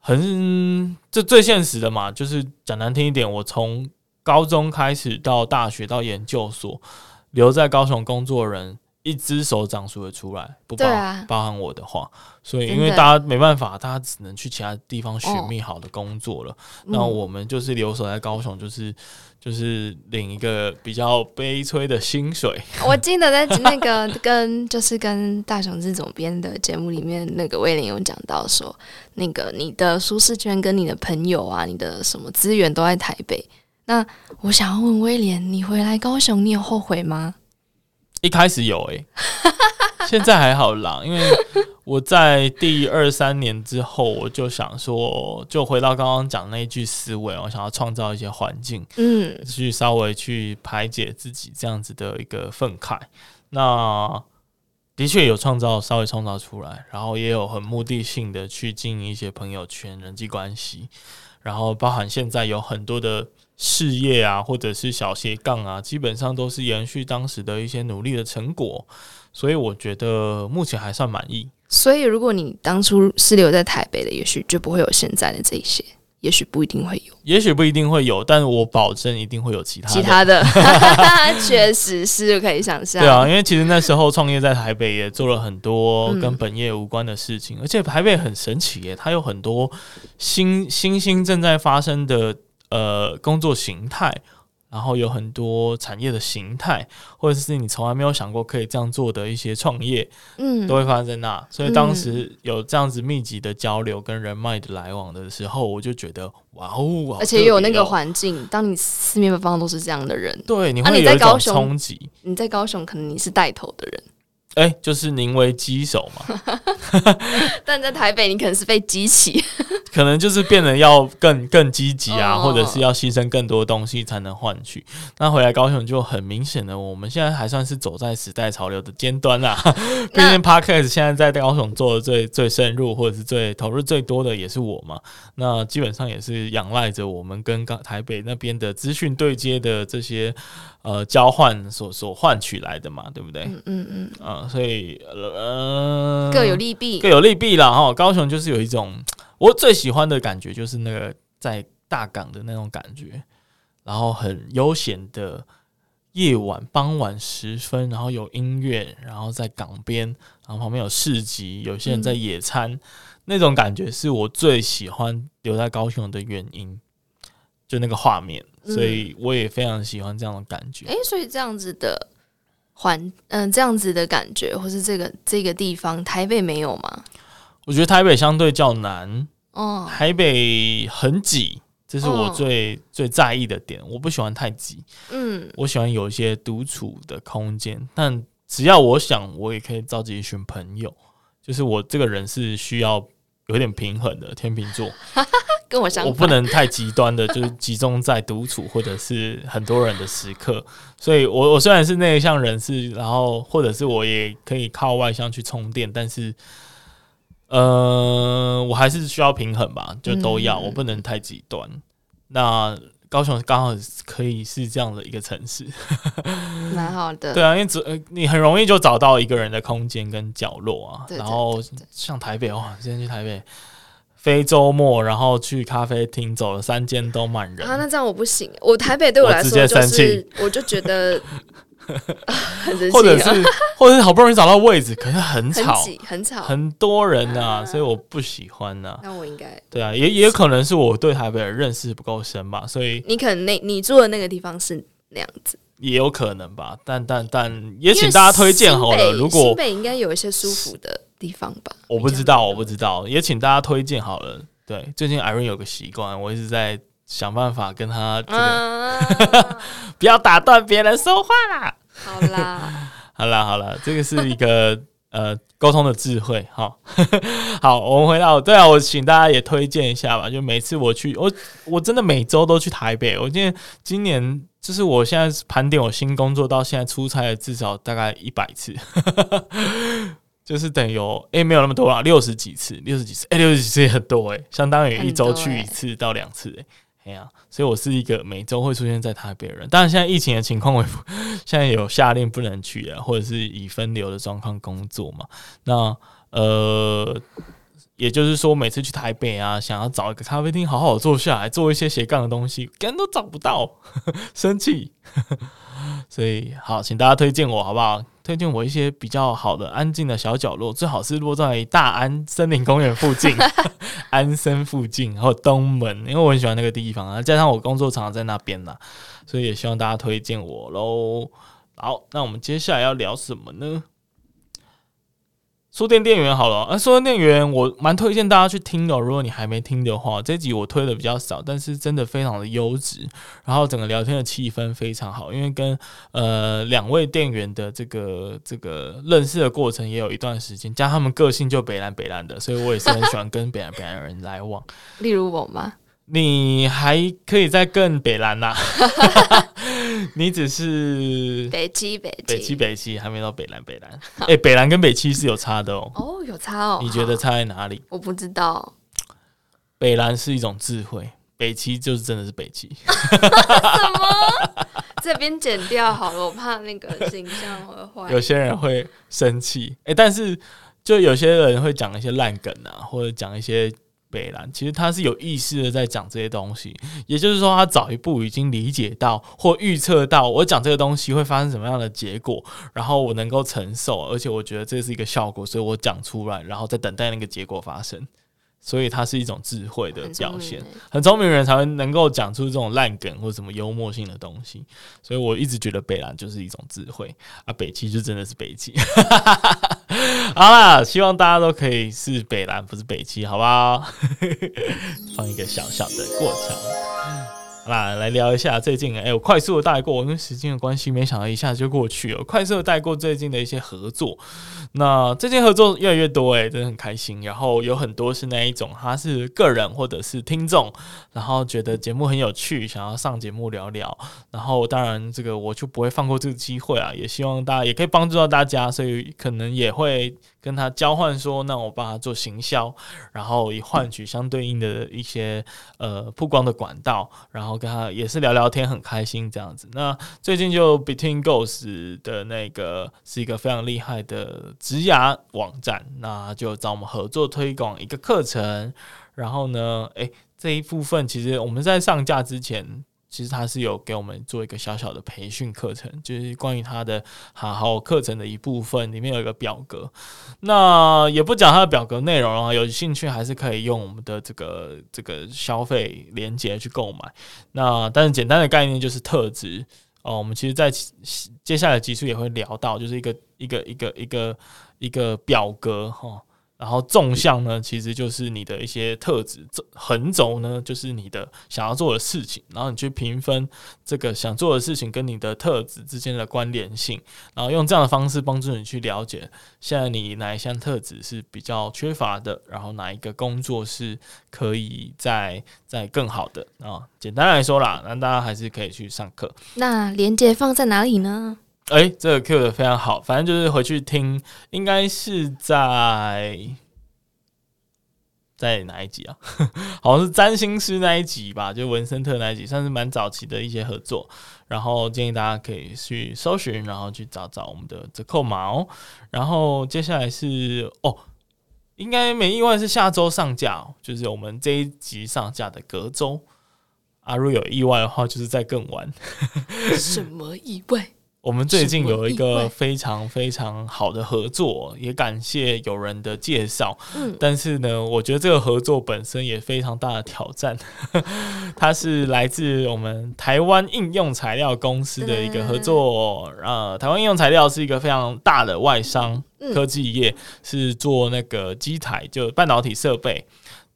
很，这最现实的嘛，就是讲难听一点，我从高中开始到大学到研究所留在高雄工作的人。一只手掌数得出来，不包、啊、包含我的话，所以因为大家没办法，大家只能去其他地方寻觅好的工作了。那、哦、我们就是留守在高雄，就是就是领一个比较悲催的薪水。我记得在那个跟就是跟大雄志总编的节目里面，那个威廉有讲到说，那个你的舒适圈跟你的朋友啊，你的什么资源都在台北。那我想要问威廉，你回来高雄，你有后悔吗？一开始有诶、欸，现在还好啦，因为我在第二三年之后，我就想说，就回到刚刚讲那一句思维，我想要创造一些环境，嗯，去稍微去排解自己这样子的一个愤慨。那的确有创造，稍微创造出来，然后也有很目的性的去经营一些朋友圈、人际关系，然后包含现在有很多的。事业啊，或者是小斜杠啊，基本上都是延续当时的一些努力的成果，所以我觉得目前还算满意。所以，如果你当初是留在台北的，也许就不会有现在的这一些，也许不一定会有，也许不一定会有，但我保证一定会有其他的。其他的，确实是可以想象。对啊，因为其实那时候创业在台北也做了很多跟本业无关的事情，嗯、而且台北很神奇耶，它有很多新新兴正在发生的。呃，工作形态，然后有很多产业的形态，或者是你从来没有想过可以这样做的一些创业，嗯，都会发生在那。所以当时有这样子密集的交流跟人脉的来往的时候，我就觉得哇哦，而且有那个环境，当你四面八方都是这样的人，对，你会有一种冲击。你在高雄，可能你是带头的人。哎、欸，就是宁为鸡首嘛，但在台北你可能是被激起，可能就是变得要更更积极啊，或者是要牺牲更多东西才能换取。那回来高雄就很明显的，我们现在还算是走在时代潮流的尖端啦。毕竟 Podcast 现在在高雄做的最最深入，或者是最投入最多的也是我嘛。那基本上也是仰赖着我们跟刚台北那边的资讯对接的这些呃交换所所换取来的嘛，对不对？嗯嗯嗯啊。所以，呃，各有利弊，各有利弊啦哈。高雄就是有一种我最喜欢的感觉，就是那个在大港的那种感觉，然后很悠闲的夜晚，傍晚时分，然后有音乐，然后在港边，然后旁边有市集，有些人在野餐，嗯、那种感觉是我最喜欢留在高雄的原因，就那个画面，所以我也非常喜欢这样的感觉。哎、嗯欸，所以这样子的。环嗯，这样子的感觉，或是这个这个地方，台北没有吗？我觉得台北相对较难哦，台北很挤，这是我最、哦、最在意的点。我不喜欢太挤，嗯，我喜欢有一些独处的空间。但只要我想，我也可以召集一群朋友。就是我这个人是需要有点平衡的，天秤座。跟我相反，我不能太极端的，就是集中在独处或者是很多人的时刻。所以我，我我虽然是内向人士，然后或者是我也可以靠外向去充电，但是，呃，我还是需要平衡吧，就都要，嗯、我不能太极端。那高雄刚好可以是这样的一个城市，蛮好的。对啊，因为只你很容易就找到一个人的空间跟角落啊。然后像台北哇，今天去台北。非周末，然后去咖啡厅走了三间都满人。啊，那这样我不行。我台北对我来说就是，我就觉得或者是，或者是好不容易找到位置，可是很吵，很，很吵，很多人呐、啊，所以我不喜欢呐、啊。那我应该对啊，也也有可能是我对台北的认识不够深吧，所以你可能那你住的那个地方是那样子，也有可能吧。但但但也请大家推荐好了，如果新北应该有一些舒服的。地方吧，我不知道，我不知道，也请大家推荐好了。对，最近 Irene 有个习惯，我一直在想办法跟他这个，啊、不要打断别人说话啦。好啦，好啦，好啦，这个是一个 呃沟通的智慧哈。好，我们回到对啊，我请大家也推荐一下吧。就每次我去，我我真的每周都去台北。我今年今年就是我现在盘点我新工作到现在出差了至少大概一百次。就是等于有诶、欸，没有那么多啦，六十几次，六十几次，诶、六十几次也很多诶、相当于一周去一次到两次诶、哎呀、所以我是一个每周会出现在台北人。当然，现在疫情的情况为，现在有下令不能去啊，或者是以分流的状况工作嘛。那呃，也就是说，每次去台北啊，想要找一个咖啡厅好好坐下来做一些斜杠的东西，根本都找不到，呵 呵生气。所以好，请大家推荐我好不好？推荐我一些比较好的安静的小角落，最好是落在大安森林公园附近、安森附近，然后东门，因为我很喜欢那个地方啊，加上我工作常常在那边啦，所以也希望大家推荐我喽。好，那我们接下来要聊什么呢？书店店员好了，呃，书店店员我蛮推荐大家去听的。如果你还没听的话，这集我推的比较少，但是真的非常的优质。然后整个聊天的气氛非常好，因为跟呃两位店员的这个这个认识的过程也有一段时间，加他们个性就北烂北烂的，所以我也是很喜欢跟北烂北烂的人来往。例如我吗？你还可以再更北蓝呐，你只是北七北七北七北七，还没到北南北蓝。哎、欸，北蓝跟北七是有差的哦。哦，有差哦。你觉得差在哪里？我不知道。北蓝是一种智慧，北七就是真的是北七。什么？这边剪掉好了，我怕那个形象会坏。有些人会生气，哎、欸，但是就有些人会讲一些烂梗啊，或者讲一些。北兰其实他是有意识的在讲这些东西，也就是说，他早一步已经理解到或预测到我讲这个东西会发生什么样的结果，然后我能够承受，而且我觉得这是一个效果，所以我讲出来，然后再等待那个结果发生。所以它是一种智慧的表现，很聪明人才会能够讲出这种烂梗或什么幽默性的东西。所以我一直觉得北兰就是一种智慧啊，北七就真的是北七。好啦，希望大家都可以是北蓝，不是北七，好不好？放一个小小的过程。好啦，来聊一下最近，哎、欸，我快速的带过，因为时间的关系，没想到一下子就过去了。快速的带过最近的一些合作，那最近合作越来越多，哎，真的很开心。然后有很多是那一种，他是个人或者是听众，然后觉得节目很有趣，想要上节目聊聊。然后当然这个我就不会放过这个机会啊，也希望大家也可以帮助到大家，所以可能也会。跟他交换说，那我帮他做行销，然后以换取相对应的一些呃曝光的管道，然后跟他也是聊聊天，很开心这样子。那最近就 Between Goals 的那个是一个非常厉害的职涯网站，那就找我们合作推广一个课程。然后呢，诶，这一部分其实我们在上架之前。其实他是有给我们做一个小小的培训课程，就是关于他的好好课程的一部分，里面有一个表格。那也不讲他的表格内容啊，有兴趣还是可以用我们的这个这个消费链接去购买。那但是简单的概念就是特质哦。我们其实，在接下来的集数也会聊到，就是一个一个一个一个一个表格哈。然后纵向呢，其实就是你的一些特质；横轴呢，就是你的想要做的事情。然后你去评分这个想做的事情跟你的特质之间的关联性，然后用这样的方式帮助你去了解，现在你哪一项特质是比较缺乏的，然后哪一个工作是可以再再更好的啊。简单来说啦，那大家还是可以去上课。那连接放在哪里呢？哎、这个 Q 的非常好，反正就是回去听，应该是在在哪一集啊？好像是占星师那一集吧，就文森特那一集，算是蛮早期的一些合作。然后建议大家可以去搜寻，然后去找找我们的折扣码哦。然后接下来是哦，应该没意外是下周上架，就是我们这一集上架的隔周。啊，如果有意外的话，就是再更晚。什么意外？我们最近有一个非常非常好的合作，也感谢有人的介绍。嗯，但是呢，我觉得这个合作本身也非常大的挑战。它是来自我们台湾应用材料公司的一个合作。呃，台湾应用材料是一个非常大的外商科技业，是做那个机台，就半导体设备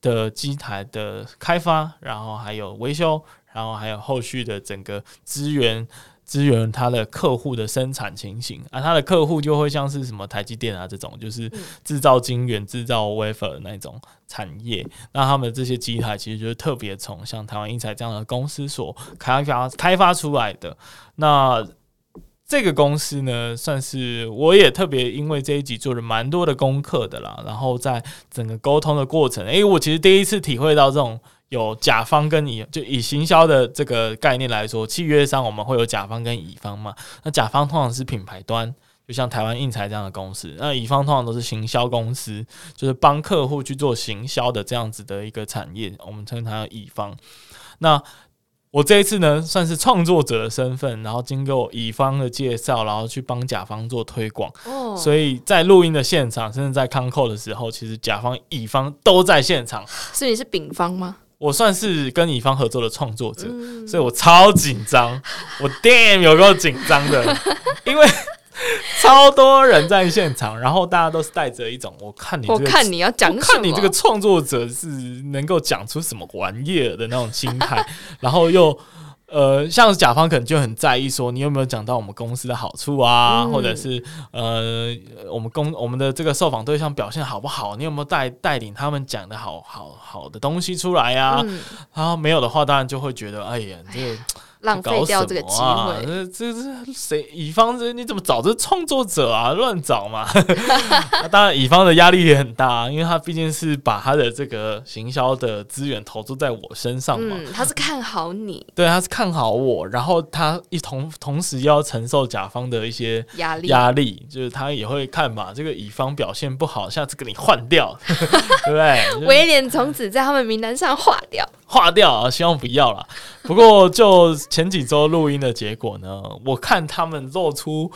的机台的开发，然后还有维修，然后还有后续的整个资源。支援他的客户的生产情形啊，他的客户就会像是什么台积电啊这种，就是制造晶圆、制造 wafer 的那种产业。那他们这些机台其实就是特别从像台湾英才这样的公司所开发开发出来的。那这个公司呢，算是我也特别因为这一集做了蛮多的功课的啦。然后在整个沟通的过程，诶，我其实第一次体会到这种。有甲方跟乙，就以行销的这个概念来说，契约上我们会有甲方跟乙方嘛。那甲方通常是品牌端，就像台湾印材这样的公司，那乙方通常都是行销公司，就是帮客户去做行销的这样子的一个产业，我们称它乙方。那我这一次呢，算是创作者的身份，然后经过乙方的介绍，然后去帮甲方做推广。哦，所以在录音的现场，甚至在康扣的时候，其实甲方、乙方都在现场。所以你是丙方吗？我算是跟乙方合作的创作者，嗯、所以我超紧张，我 damn 有够紧张的，因为。超多人在现场，然后大家都是带着一种我看你、这个，我看你要讲看你这个创作者是能够讲出什么玩意儿的那种心态，然后又呃，像甲方可能就很在意说你有没有讲到我们公司的好处啊，嗯、或者是呃，我们公我们的这个受访对象表现好不好，你有没有带带领他们讲的好好好的东西出来啊？嗯、然后没有的话，当然就会觉得哎呀，这个。浪费掉这个机会，啊、这这这谁？乙方这你怎么找这创作者啊？乱找嘛！当然，乙方的压力也很大，因为他毕竟是把他的这个行销的资源投注在我身上嘛。嗯，他是看好你，对，他是看好我，然后他一同同时要承受甲方的一些压力，压力就是他也会看嘛。这个乙方表现不好，下次给你换掉，对不对？威廉从此在他们名单上划掉。划掉啊！希望不要了。不过就前几周录音的结果呢，我看他们露出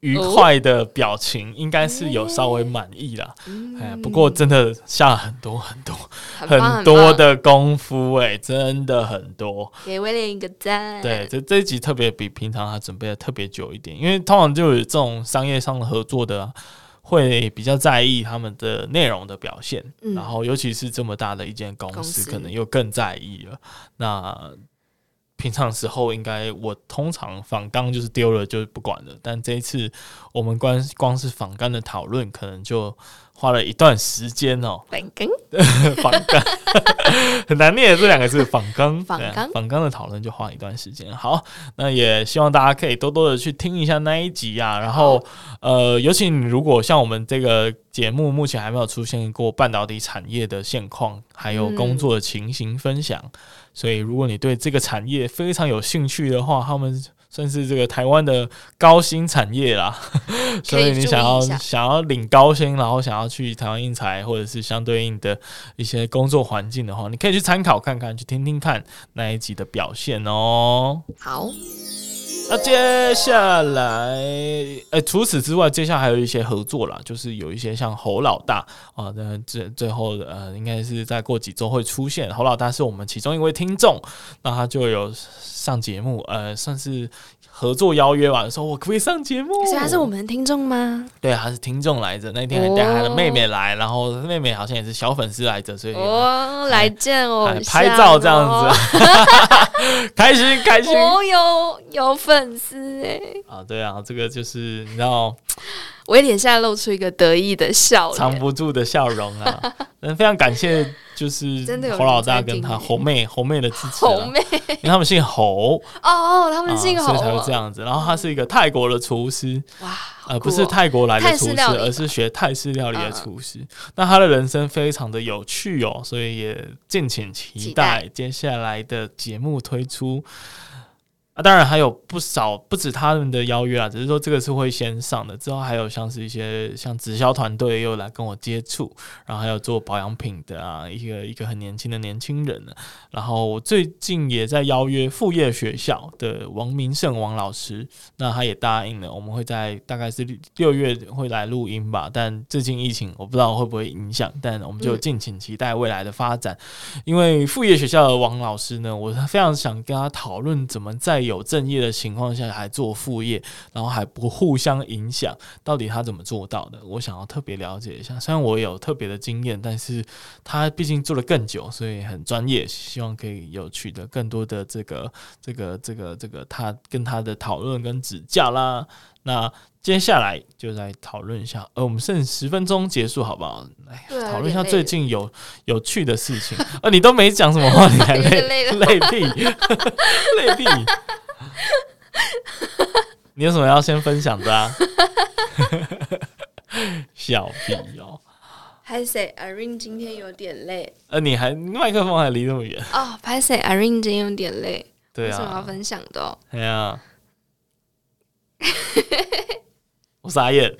愉快的表情，应该是有稍微满意了。哎，不过真的下了很多很多很多的功夫，哎，真的很多。给威廉一个赞。对，这这一集特别比平常他准备的特别久一点，因为通常就有这种商业上的合作的啊。会比较在意他们的内容的表现，嗯、然后尤其是这么大的一间公司，公司可能又更在意了。那平常时候应该我通常仿纲就是丢了就不管了，但这一次我们光光是仿纲的讨论，可能就。花了一段时间哦，访纲，访纲 很难念这两个字，访纲，访纲，访纲的讨论就花一段时间。好，那也希望大家可以多多的去听一下那一集啊。然后，呃，尤其你如果像我们这个节目目前还没有出现过半导体产业的现况，还有工作的情形分享，嗯、所以如果你对这个产业非常有兴趣的话，他们。算是这个台湾的高薪产业啦，所以你想要想要领高薪，然后想要去台湾应材或者是相对应的一些工作环境的话，你可以去参考看看，去听听看那一集的表现哦。好。那接下来，呃，除此之外，接下来还有一些合作啦，就是有一些像侯老大啊，那最最后呃，应该是再过几周会出现。侯老大是我们其中一位听众，那他就有上节目，呃，算是。合作邀约吧，说我可不可以上节目？所以他是我们的听众吗？对，他是听众来着。那天还带他的妹妹来，然后妹妹好像也是小粉丝来着，所以哦，来见我，拍照这样子，开心开心。我有有粉丝哎！啊，对啊，这个就是你知道，威廉现在露出一个得意的笑，藏不住的笑容啊！嗯，非常感谢。就是侯老大跟他侯妹侯妹的支持，侯妹，因为他们姓侯哦，他们姓侯，所以才会这样子。然后他是一个泰国的厨师，哇，呃，不是泰国来的厨师，而是学泰式料理的厨师。那他的人生非常的有趣哦，所以也敬请期待接下来的节目推出。啊，当然还有不少，不止他们的邀约啊，只是说这个是会先上的，之后还有像是一些像直销团队又来跟我接触，然后还有做保养品的啊，一个一个很年轻的年轻人呢，然后我最近也在邀约副业学校的王明胜王老师，那他也答应了，我们会在大概是六月会来录音吧，但最近疫情我不知道会不会影响，但我们就敬请期待未来的发展，嗯、因为副业学校的王老师呢，我非常想跟他讨论怎么在有正业的情况下还做副业，然后还不互相影响，到底他怎么做到的？我想要特别了解一下。虽然我有特别的经验，但是他毕竟做了更久，所以很专业。希望可以有取得更多的这个、这个、这个、这个他跟他的讨论跟指教啦。那接下来就来讨论一下，呃，我们剩十分钟结束好不好？来讨论一下最近有有趣的事情。呃，你都没讲什么话，你还 累累屁累屁。你有什么要先分享的啊？小屁哦！拍谁，Irene 今天有点累。呃，你还麦克风还离那么远哦。拍谁，Irene 今天有点累。对啊，有什么要分享的？对啊。我傻眼，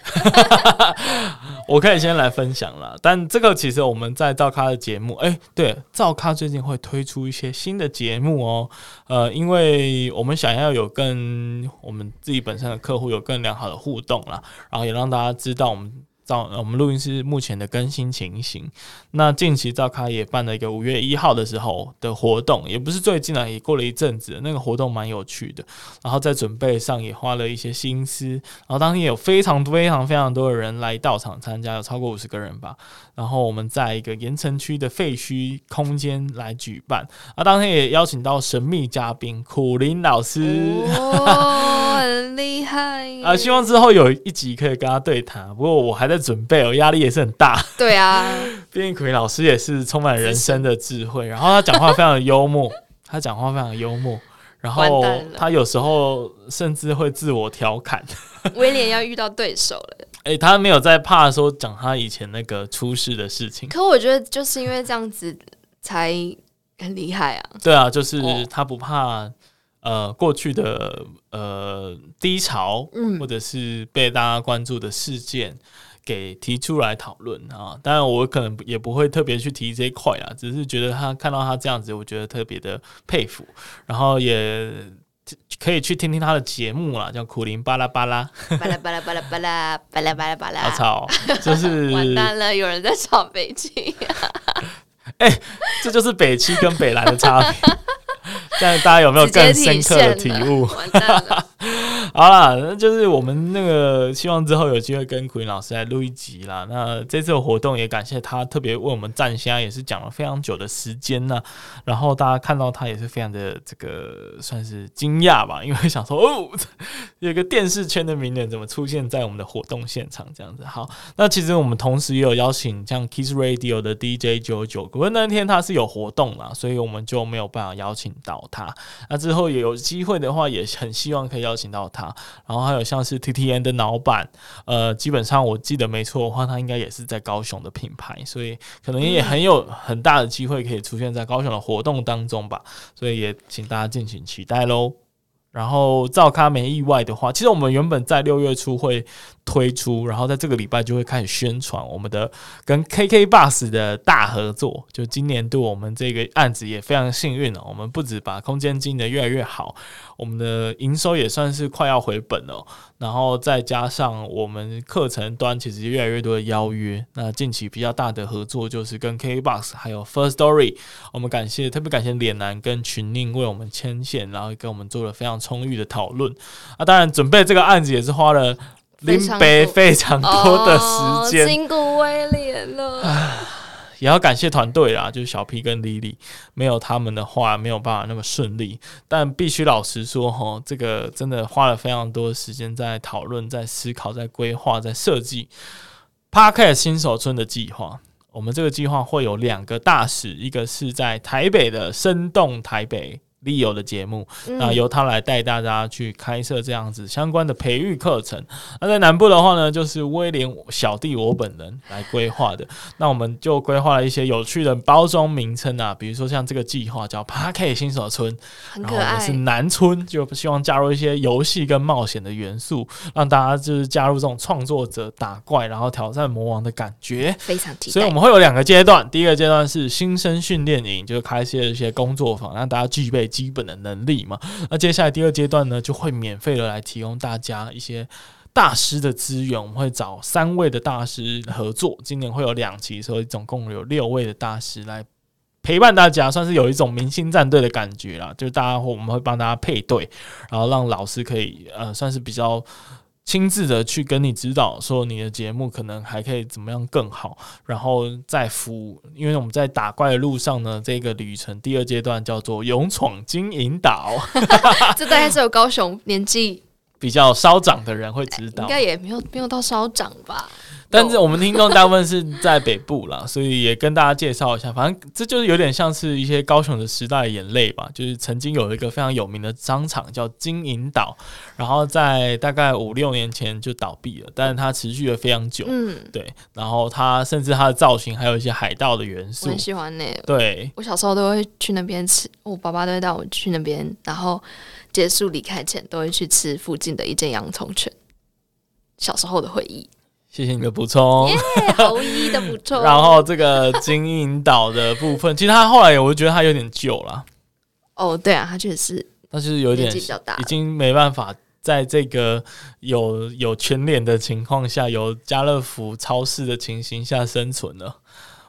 我可以先来分享了。但这个其实我们在造咖的节目，哎、对，造咖最近会推出一些新的节目哦。呃，因为我们想要有跟我们自己本身的客户有更良好的互动啦，然后也让大家知道我们。照我们录音室目前的更新情形，那近期造咖也办了一个五月一号的时候的活动，也不是最近啊，也过了一阵子，那个活动蛮有趣的。然后在准备上也花了一些心思，然后当天有非常非常非常多的人来到场参加，有超过五十个人吧。然后我们在一个盐城区的废墟空间来举办，啊，当天也邀请到神秘嘉宾苦林老师，哦，很厉害 啊！希望之后有一集可以跟他对谈，不过我还在。准备哦，压力也是很大。对啊，毕竟苦苓老师也是充满人生的智慧，然后他讲话非常幽默，他讲话非常幽默，然后他有时候甚至会自我调侃。威廉要遇到对手了，哎、欸，他没有在怕说讲他以前那个出事的事情。可我觉得就是因为这样子才很厉害啊。对啊，就是他不怕。呃，过去的呃低潮，嗯，或者是被大家关注的事件，给提出来讨论啊。当然，我可能也不会特别去提这一块啊，只是觉得他看到他这样子，我觉得特别的佩服。然后也可以去听听他的节目啦，叫苦苓巴拉巴拉，巴拉巴拉巴拉巴拉巴拉巴拉巴拉。我操，就是完蛋了，有人在吵北七。哎、这就是北七跟北蓝的差别。这样大家有没有更深刻的体悟？好啦，那就是我们那个希望之后有机会跟苦云老师来录一集啦。那这次的活动也感谢他特别为我们站虾，也是讲了非常久的时间呢。然后大家看到他也是非常的这个算是惊讶吧，因为想说哦，有个电视圈的名人怎么出现在我们的活动现场这样子。好，那其实我们同时也有邀请像 Kiss Radio 的 DJ 九九，不过那天他是有活动啦，所以我们就没有办法邀请到他。那之后也有机会的话，也很希望可以邀请到他。他，然后还有像是 TTN 的老板，呃，基本上我记得没错的话，他应该也是在高雄的品牌，所以可能也很有很大的机会可以出现在高雄的活动当中吧，所以也请大家敬请期待喽。然后造咖没意外的话，其实我们原本在六月初会推出，然后在这个礼拜就会开始宣传我们的 跟 KK Bus 的大合作。就今年度我们这个案子也非常幸运了，我们不止把空间经营得越来越好，我们的营收也算是快要回本了。然后再加上我们课程端其实越来越多的邀约，那近期比较大的合作就是跟 KKBOX 还有 First Story，我们感谢特别感谢脸男跟群宁为我们牵线，然后跟我们做了非常充裕的讨论。啊，当然准备这个案子也是花了林北非常多的时间，辛苦威廉了。也要感谢团队啦，就是小 P 跟 Lily，没有他们的话，没有办法那么顺利。但必须老实说，哈，这个真的花了非常多的时间在讨论、在思考、在规划、在设计。Parket 新手村的计划，我们这个计划会有两个大使，一个是在台北的生动台北。利友的节目，那由他来带大家去开设这样子相关的培育课程。那在南部的话呢，就是威廉小弟我本人来规划的。那我们就规划了一些有趣的包装名称啊，比如说像这个计划叫 Park 新手村，然后我们是南村，就希望加入一些游戏跟冒险的元素，让大家就是加入这种创作者打怪，然后挑战魔王的感觉，非常期待。所以我们会有两个阶段，第一个阶段是新生训练营，就是开设一些工作坊，让大家具备。基本的能力嘛，那接下来第二阶段呢，就会免费的来提供大家一些大师的资源。我们会找三位的大师合作，今年会有两期，所以总共有六位的大师来陪伴大家，算是有一种明星战队的感觉啦。就是大家，我们会帮大家配对，然后让老师可以呃，算是比较。亲自的去跟你指导，说你的节目可能还可以怎么样更好，然后再服务，因为我们在打怪的路上呢，这个旅程第二阶段叫做勇闯金银岛，这大概是有高雄年纪比较稍长的人会知道，应该也没有没有到稍长吧。但是我们听众大部分是在北部啦，所以也跟大家介绍一下。反正这就是有点像是一些高雄的时代眼泪吧。就是曾经有一个非常有名的商场叫金银岛，然后在大概五六年前就倒闭了，但是它持续了非常久。嗯，对。然后它甚至它的造型还有一些海盗的元素，我很喜欢那个。对，我小时候都会去那边吃，我爸爸都会带我去那边，然后结束离开前都会去吃附近的一间洋葱圈。小时候的回忆。谢谢你的补充，毫无意义的补充。然后这个金银岛的部分，其实他后来我觉得他有点旧了。哦，对啊，他确实是，他就是有点已经没办法在这个有有全脸的情况下，有家乐福超市的情形下生存了。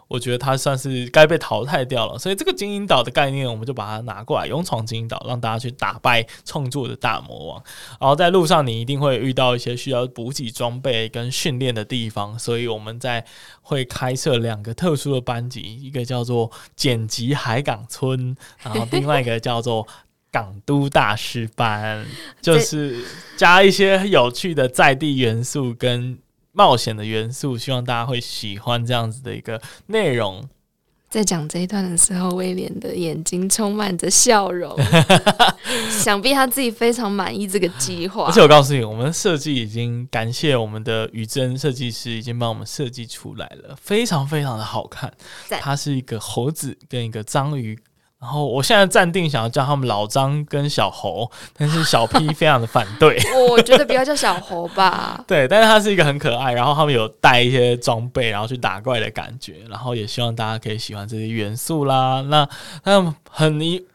我觉得它算是该被淘汰掉了，所以这个精英岛的概念，我们就把它拿过来，勇闯精英岛，让大家去打败创作的大魔王。然后在路上，你一定会遇到一些需要补给装备跟训练的地方，所以我们在会开设两个特殊的班级，一个叫做剪辑海港村，然后另外一个叫做港都大师班，就是加一些有趣的在地元素跟。冒险的元素，希望大家会喜欢这样子的一个内容。在讲这一段的时候，威廉的眼睛充满着笑容，想必他自己非常满意这个计划。而且我告诉你，我们设计已经感谢我们的宇珍设计师，已经帮我们设计出来了，非常非常的好看。它是一个猴子跟一个章鱼。然后我现在暂定想要叫他们老张跟小猴，但是小 P 非常的反对。我觉得不要叫小猴吧。对，但是他是一个很可爱，然后他们有带一些装备，然后去打怪的感觉，然后也希望大家可以喜欢这些元素啦。那那很一。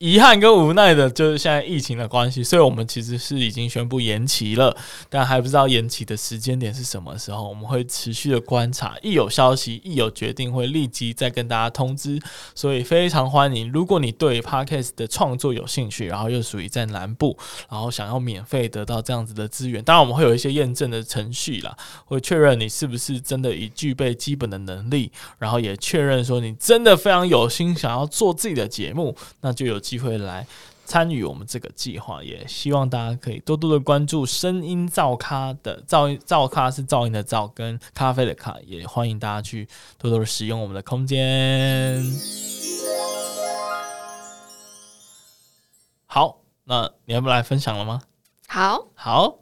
遗憾跟无奈的就是现在疫情的关系，所以我们其实是已经宣布延期了，但还不知道延期的时间点是什么时候。我们会持续的观察，一有消息，一有决定，会立即再跟大家通知。所以非常欢迎，如果你对 Podcast 的创作有兴趣，然后又属于在南部，然后想要免费得到这样子的资源，当然我们会有一些验证的程序啦，会确认你是不是真的已具备基本的能力，然后也确认说你真的非常有心想要做自己的节目，那就有。机会来参与我们这个计划，也希望大家可以多多的关注声音噪咖的噪音，噪咖是噪音的噪，跟咖啡的咖，也欢迎大家去多多的使用我们的空间。好，那你要不来分享了吗？好，好。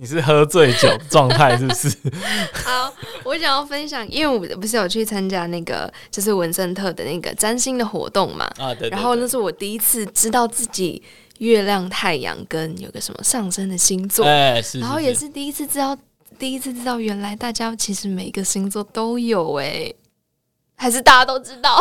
你是喝醉酒 状态是不是？好，我想要分享，因为我不是有去参加那个就是文森特的那个占星的活动嘛，然后那是我第一次知道自己月亮、太阳跟有个什么上升的星座，然后也是第一次知道，第一次知道原来大家其实每个星座都有哎。还是大家都知道，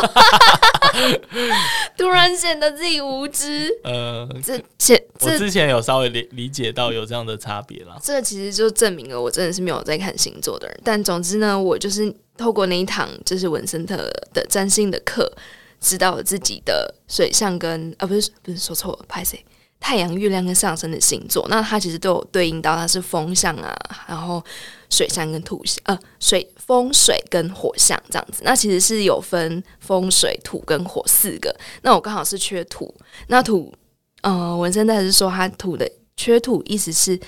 突然显得自己无知。呃，这这我之前有稍微理理解到有这样的差别啦。这其实就证明了我真的是没有在看星座的人。但总之呢，我就是透过那一堂就是文森特的占星的课，知道了自己的水象跟啊不是不是说错了，拍谁？太阳、月亮跟上升的星座，那它其实都有对应到它是风象啊，然后水象跟土象，呃，水风水跟火象这样子。那其实是有分风水、土跟火四个。那我刚好是缺土，那土，呃，文森特是说他土的缺土，意思是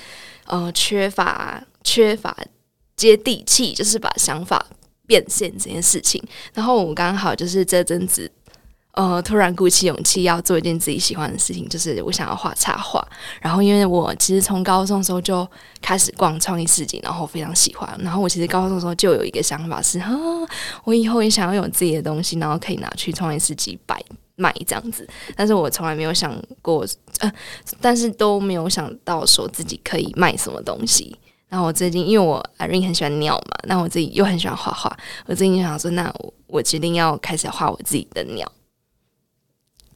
呃缺乏缺乏接地气，就是把想法变现这件事情。然后我刚好就是这阵子。呃，突然鼓起勇气要做一件自己喜欢的事情，就是我想要画插画。然后，因为我其实从高中的时候就开始逛创意市集，然后非常喜欢。然后，我其实高中的时候就有一个想法是，啊，我以后也想要有自己的东西，然后可以拿去创意市集摆卖这样子。但是我从来没有想过，呃，但是都没有想到说自己可以卖什么东西。然后我最近，因为我 Irene 很喜欢鸟嘛，那我自己又很喜欢画画，我最近就想说，那我决定要开始画我自己的鸟。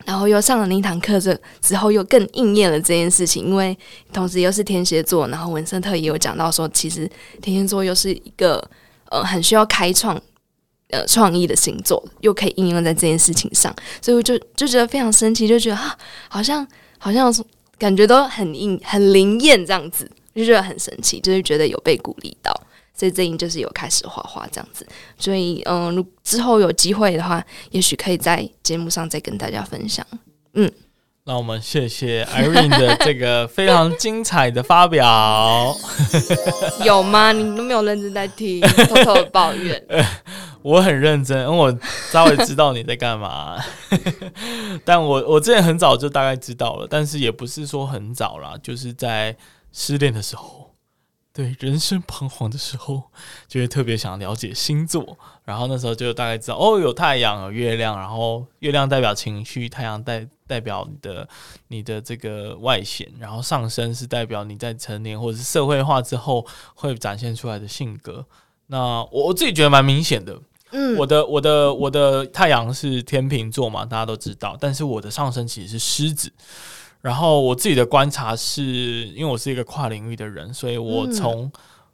然后又上了那一堂课，这之后又更应验了这件事情，因为同时又是天蝎座，然后文森特也有讲到说，其实天蝎座又是一个呃很需要开创呃创意的星座，又可以应用在这件事情上，所以我就就觉得非常神奇，就觉得啊，好像好像感觉都很应很灵验这样子，就觉得很神奇，就是觉得有被鼓励到。所以最近就是有开始画画这样子，所以嗯，如之后有机会的话，也许可以在节目上再跟大家分享。嗯，那我们谢谢 Irene 的这个非常精彩的发表。有吗？你都没有认真在听，偷偷的抱怨。我很认真，因为我稍微知道你在干嘛。但我我之前很早就大概知道了，但是也不是说很早啦，就是在失恋的时候。对，人生彷徨的时候，就会特别想了解星座，然后那时候就大概知道哦，有太阳，有月亮，然后月亮代表情绪，太阳代代表你的你的这个外显，然后上升是代表你在成年或者是社会化之后会展现出来的性格。那我我自己觉得蛮明显的。嗯，我的我的我的太阳是天秤座嘛，大家都知道，但是我的上升其实是狮子。然后我自己的观察是，因为我是一个跨领域的人，所以我从、嗯、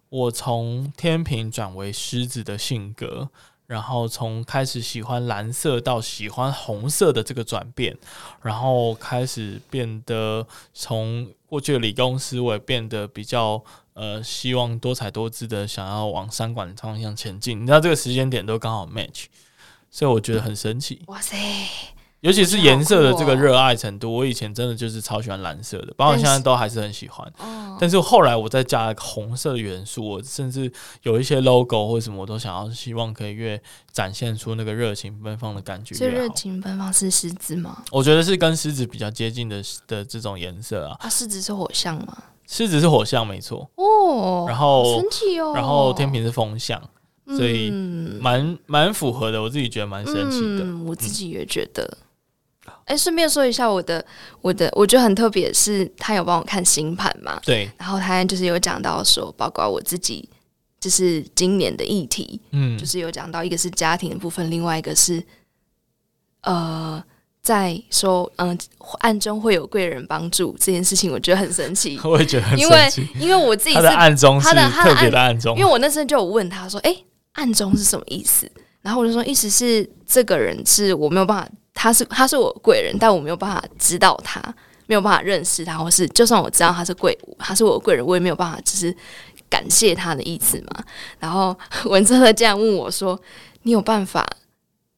我从天平转为狮子的性格。然后从开始喜欢蓝色到喜欢红色的这个转变，然后开始变得从过去的理工思维变得比较呃，希望多彩多姿的想要往三管的方向前进。你知道这个时间点都刚好 match，所以我觉得很神奇。哇塞！尤其是颜色的这个热爱程度，我以前真的就是超喜欢蓝色的，包括现在都还是很喜欢。但是后来我再加一个红色的元素，我甚至有一些 logo 或什么，我都想要希望可以越展现出那个热情奔放的感觉。这热情奔放是狮子吗？我觉得是跟狮子比较接近的的这种颜色啊。啊，狮子是火象吗？狮子是火象，没错。哦，然后神奇哦，然后天平是风象，所以蛮蛮符合的。我自己觉得蛮神奇的，嗯，我自己也觉得。哎，顺便说一下我的，我的，我觉得很特别，是他有帮我看星盘嘛？对。然后他就是有讲到说，包括我自己，就是今年的议题，嗯，就是有讲到一个是家庭的部分，另外一个是，呃，在说，嗯、呃，暗中会有贵人帮助这件事情，我觉得很神奇。我也觉得很神奇，因为因为我自己是他的暗中是特别的暗中，因为我那时候就有问他说，哎，暗中是什么意思？然后我就说，意思是这个人是我没有办法。他是他是我贵人，但我没有办法知道他，没有办法认识他，或是就算我知道他是贵，他是我贵人，我也没有办法只是感谢他的意思嘛。然后 文森特这样问我说：“你有办法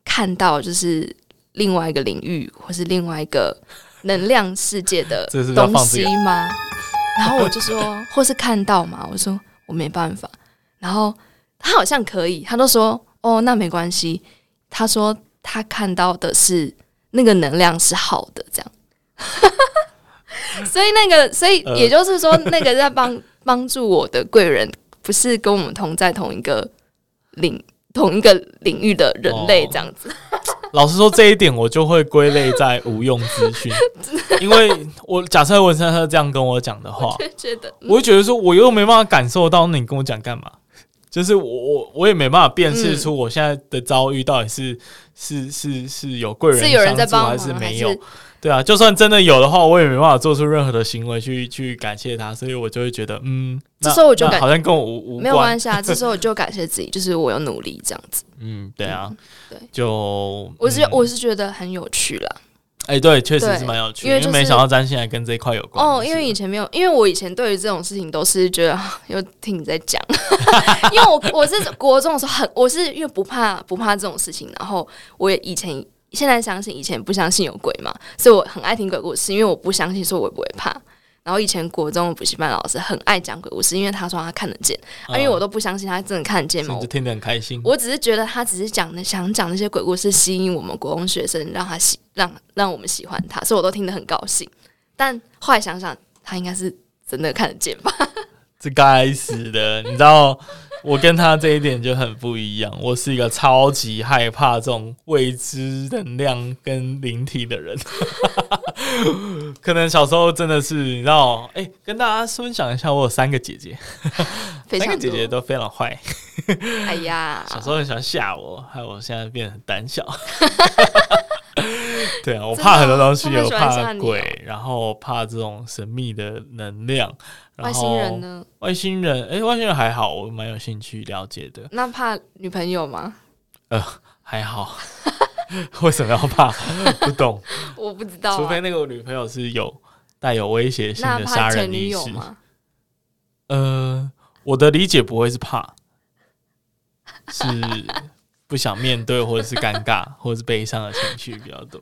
看到就是另外一个领域，或是另外一个能量世界的 东西吗？”然后我就说：“或是看到嘛？”我说：“我没办法。”然后他好像可以，他都说：“哦，那没关系。”他说。他看到的是那个能量是好的，这样，所以那个，所以也就是说，那个在帮帮助我的贵人，不是跟我们同在同一个领同一个领域的人类，这样子。哦、老实说，这一点我就会归类在无用资讯，因为我假设文森特这样跟我讲的话，我觉得，我会觉得说，我又没办法感受到，那你跟我讲干嘛？就是我我我也没办法辨识出我现在的遭遇到底是、嗯、是是是有贵人是有人在帮还是没有？对啊，就算真的有的话，我也没办法做出任何的行为去 去感谢他，所以我就会觉得，嗯，这时候我就感好像跟我无无关，没有关系啊。这时候我就感谢自己，就是我有努力这样子。嗯，对啊，嗯、对，就我是、嗯、我是觉得很有趣啦。哎，欸、对，确实是蛮有趣的，因为、就是、没想到占星还跟这一块有关。哦，因为以前没有，因为我以前对于这种事情都是觉得又听你在讲，因为我我是国中的时候很，我是因为不怕不怕这种事情，然后我也以前现在相信，以前不相信有鬼嘛，所以我很爱听鬼故事，因为我不相信，所以我也不会怕。然后以前国中的补习班老师很爱讲鬼故事，因为他说他看得见，啊，因为我都不相信他真的看得见嘛，我就听得很开心。我只是觉得他只是讲的想讲那些鬼故事，吸引我们国中学生，让他喜让让我们喜欢他，所以我都听得很高兴。但后来想想，他应该是真的看得见吧？这该死的，你知道。我跟他这一点就很不一样，我是一个超级害怕这种未知能量跟灵体的人，可能小时候真的是你知道，哎、欸，跟大家分享一下，我有三个姐姐，三个姐姐都非常坏，哎呀，小时候很喜欢吓我，害我现在变得很胆小，对啊，我怕很多东西，我怕鬼，然后怕这种神秘的能量。外星人呢？外星人，哎、欸，外星人还好，我蛮有兴趣了解的。那怕女朋友吗？呃，还好。为什么要怕？不懂。我不知道、啊。除非那个女朋友是有带有威胁性的杀人意识吗？呃，我的理解不会是怕，是不想面对，或者是尴尬，或者是悲伤的情绪比较多。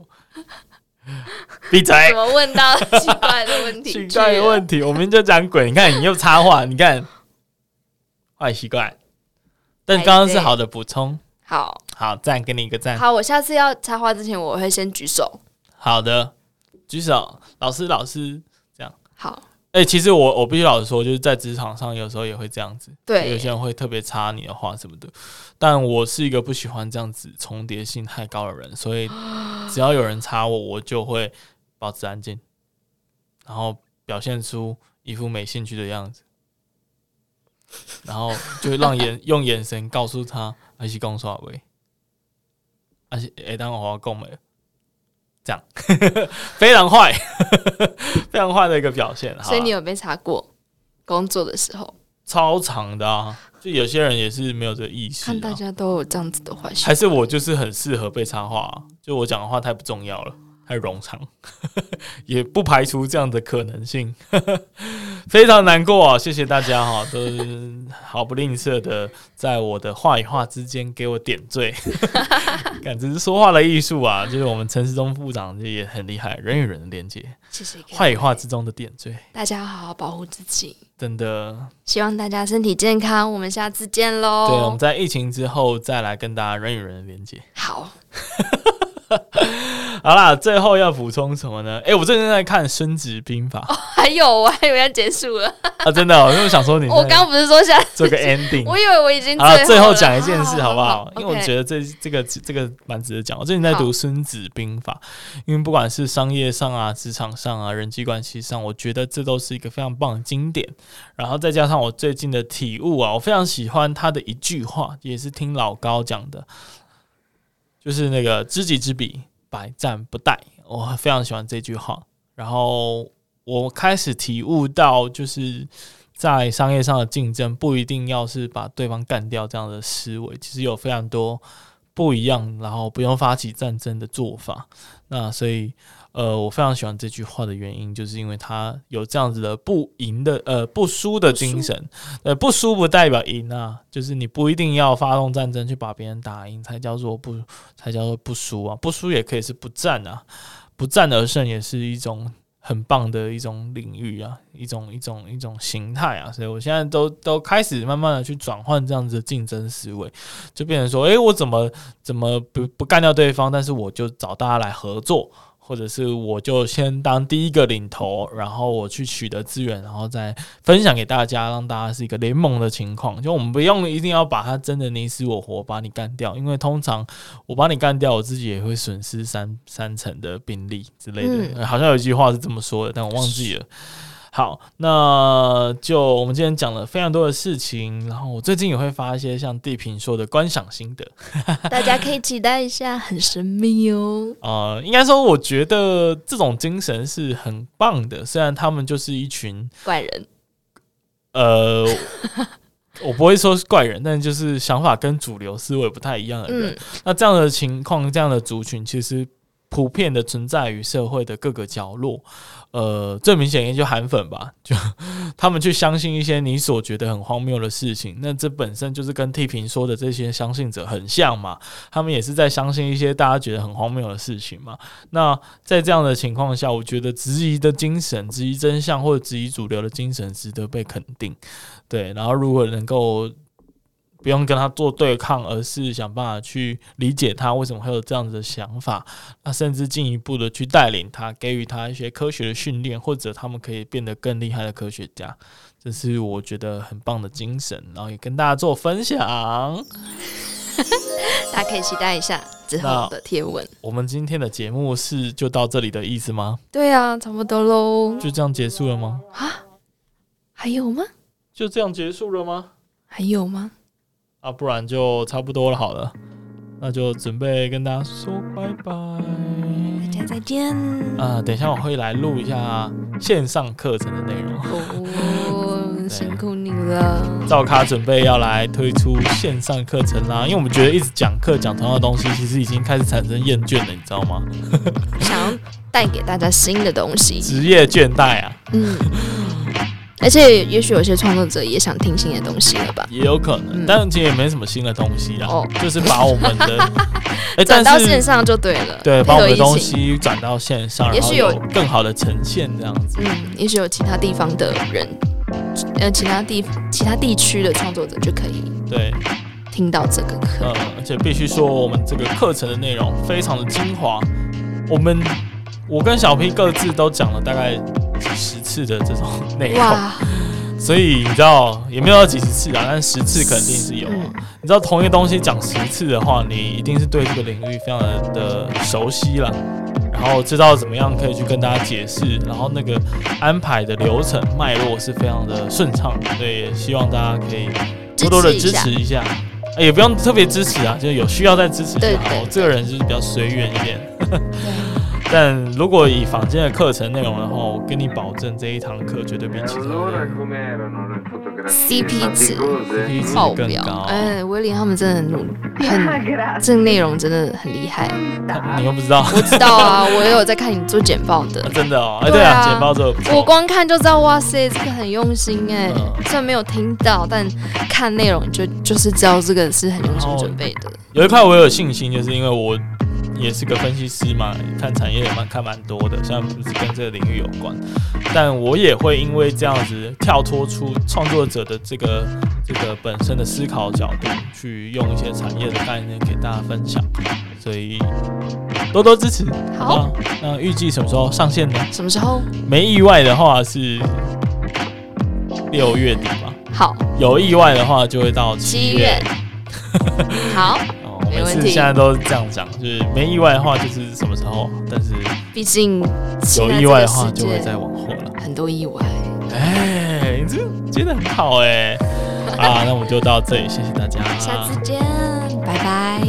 闭嘴！怎么问到奇怪的问题？奇怪的问题，我们就讲鬼。你看，你又插话，你看坏习惯。但刚刚是好的补充。好，好赞，给你一个赞。好，我下次要插话之前，我会先举手。好的，举手。老师，老师，这样好。哎、欸，其实我我必须老实说，就是在职场上有时候也会这样子，对，有些人会特别插你的话什么的。但我是一个不喜欢这样子重叠性太高的人，所以 只要有人插我，我就会保持安静，然后表现出一副没兴趣的样子，然后就让眼 用眼神告诉他，还是讲啥话，而且哎，当我要讲没，这样 非常坏，非常坏的一个表现。所以你有被查过工作的时候？超长的啊！就有些人也是没有这个意识，看大家都有这样子的坏习惯，还是我就是很适合被插话啊？就我讲的话太不重要了。太冗长，也不排除这样的可能性，非常难过啊！谢谢大家哈，都毫不吝啬的在我的话与话之间给我点缀，感觉是说话的艺术啊！就是我们陈世忠部长也很厉害，人与人的连接，谢谢话与话之中的点缀，大家好好保护自己，真的，希望大家身体健康，我们下次见喽！对，我们在疫情之后再来跟大家人与人的连接，好。好啦，最后要补充什么呢？哎、欸，我最近在看《孙子兵法》哦，还有，我还以为要结束了啊！真的、我，因为想说你，我刚刚不是说想做个 ending，我以为我已经啊，最后讲一件事好不好，因为我觉得这这个这个蛮值得讲。我最近在读《孙子兵法》，因为不管是商业上啊、职场上啊、人际关系上，我觉得这都是一个非常棒的经典。然后再加上我最近的体悟啊，我非常喜欢他的一句话，也是听老高讲的。就是那个知己知彼，百战不殆。我非常喜欢这句话。然后我开始体悟到，就是在商业上的竞争，不一定要是把对方干掉这样的思维，其实有非常多不一样，然后不用发起战争的做法。那所以。呃，我非常喜欢这句话的原因，就是因为他有这样子的不赢的呃不输的精神。呃，不输不代表赢啊，就是你不一定要发动战争去把别人打赢才叫做不才叫做不输啊，不输也可以是不战啊，不战而胜也是一种很棒的一种领域啊，一种一种一种形态啊。所以我现在都都开始慢慢的去转换这样子的竞争思维，就变成说，诶，我怎么怎么不不干掉对方，但是我就找大家来合作。或者是我就先当第一个领头，然后我去取得资源，然后再分享给大家，让大家是一个联盟的情况。就我们不用一定要把它真的你死我活把你干掉，因为通常我把你干掉，我自己也会损失三三成的兵力之类的。好像有一句话是这么说的，但我忘记了。好，那就我们今天讲了非常多的事情，然后我最近也会发一些像地平说的观赏心得，大家可以期待一下，很神秘哦。呃，应该说，我觉得这种精神是很棒的，虽然他们就是一群怪人。呃，我不会说是怪人，但就是想法跟主流思维不太一样的人。嗯、那这样的情况，这样的族群，其实普遍的存在于社会的各个角落。呃，最明显也就韩粉吧，就 他们去相信一些你所觉得很荒谬的事情，那这本身就是跟替平说的这些相信者很像嘛，他们也是在相信一些大家觉得很荒谬的事情嘛。那在这样的情况下，我觉得质疑的精神、质疑真相或者质疑主流的精神值得被肯定。对，然后如果能够。不用跟他做对抗，而是想办法去理解他为什么会有这样子的想法，那甚至进一步的去带领他，给予他一些科学的训练，或者他们可以变得更厉害的科学家，这是我觉得很棒的精神，然后也跟大家做分享，大家可以期待一下之后的贴文。我们今天的节目是就到这里的意思吗？对啊，差不多喽，就这样结束了吗？啊？还有吗？就这样结束了吗？还有吗？啊，不然就差不多了。好了，那就准备跟大家说拜拜，大家再见。啊，等一下我会来录一下线上课程的内容。哦，辛苦你了。赵咖准备要来推出线上课程啦，因为我们觉得一直讲课讲同样的东西，其实已经开始产生厌倦了，你知道吗？想要带给大家新的东西，职业倦怠啊。嗯。而且，也许有些创作者也想听新的东西了吧？也有可能，嗯、但其实也没什么新的东西啊。哦，就是把我们的欸、转到线上就对了。对，把我们的东西转到线上，也许有更好的呈现这样子。嗯，也许有其他地方的人，呃，其他地其他地区的创作者就可以对听到这个课。呃，而且必须说，我们这个课程的内容非常的精华。我们我跟小 P 各自都讲了大概。几十次的这种 内容，所以你知道也没有到几十次啊，但十次肯定是有。你知道同一个东西讲十次的话，你一定是对这个领域非常的熟悉了。然然后知道怎么样可以去跟大家解释，然后那个安排的流程脉络是非常的顺畅，所以也希望大家可以多多的支持一下，也不用特别支持啊，就是有需要再支持一下。我这个人就是比较随缘一点。但如果以坊间的课程内容的话，我跟你保证这一堂课绝对比其他的 CP 值爆表。哎，威廉他们真的很努，很这个内容真的很厉害。你又不知道？我知道啊，我也有在看你做简报的。真的哦，哎对啊，简报做的。我光看就知道，哇塞，这个很用心哎。虽然没有听到，但看内容就就是知道这个是很用心准备的。有一块我有信心，就是因为我。也是个分析师嘛，看产业也蛮看蛮多的，虽然不是跟这个领域有关，但我也会因为这样子跳脱出创作者的这个这个本身的思考角度，去用一些产业的概念给大家分享，所以多多支持。好，好，那预计什么时候上线呢？什么时候？没意外的话是六月底吧。好，有意外的话就会到七月。好。每次现在都是这样讲，就是没意外的话就是什么时候，但是毕竟有意外的话就会再往后了。很多意外，哎，你这接得很好哎。啊，那我们就到这里，谢谢大家，下次见，拜拜。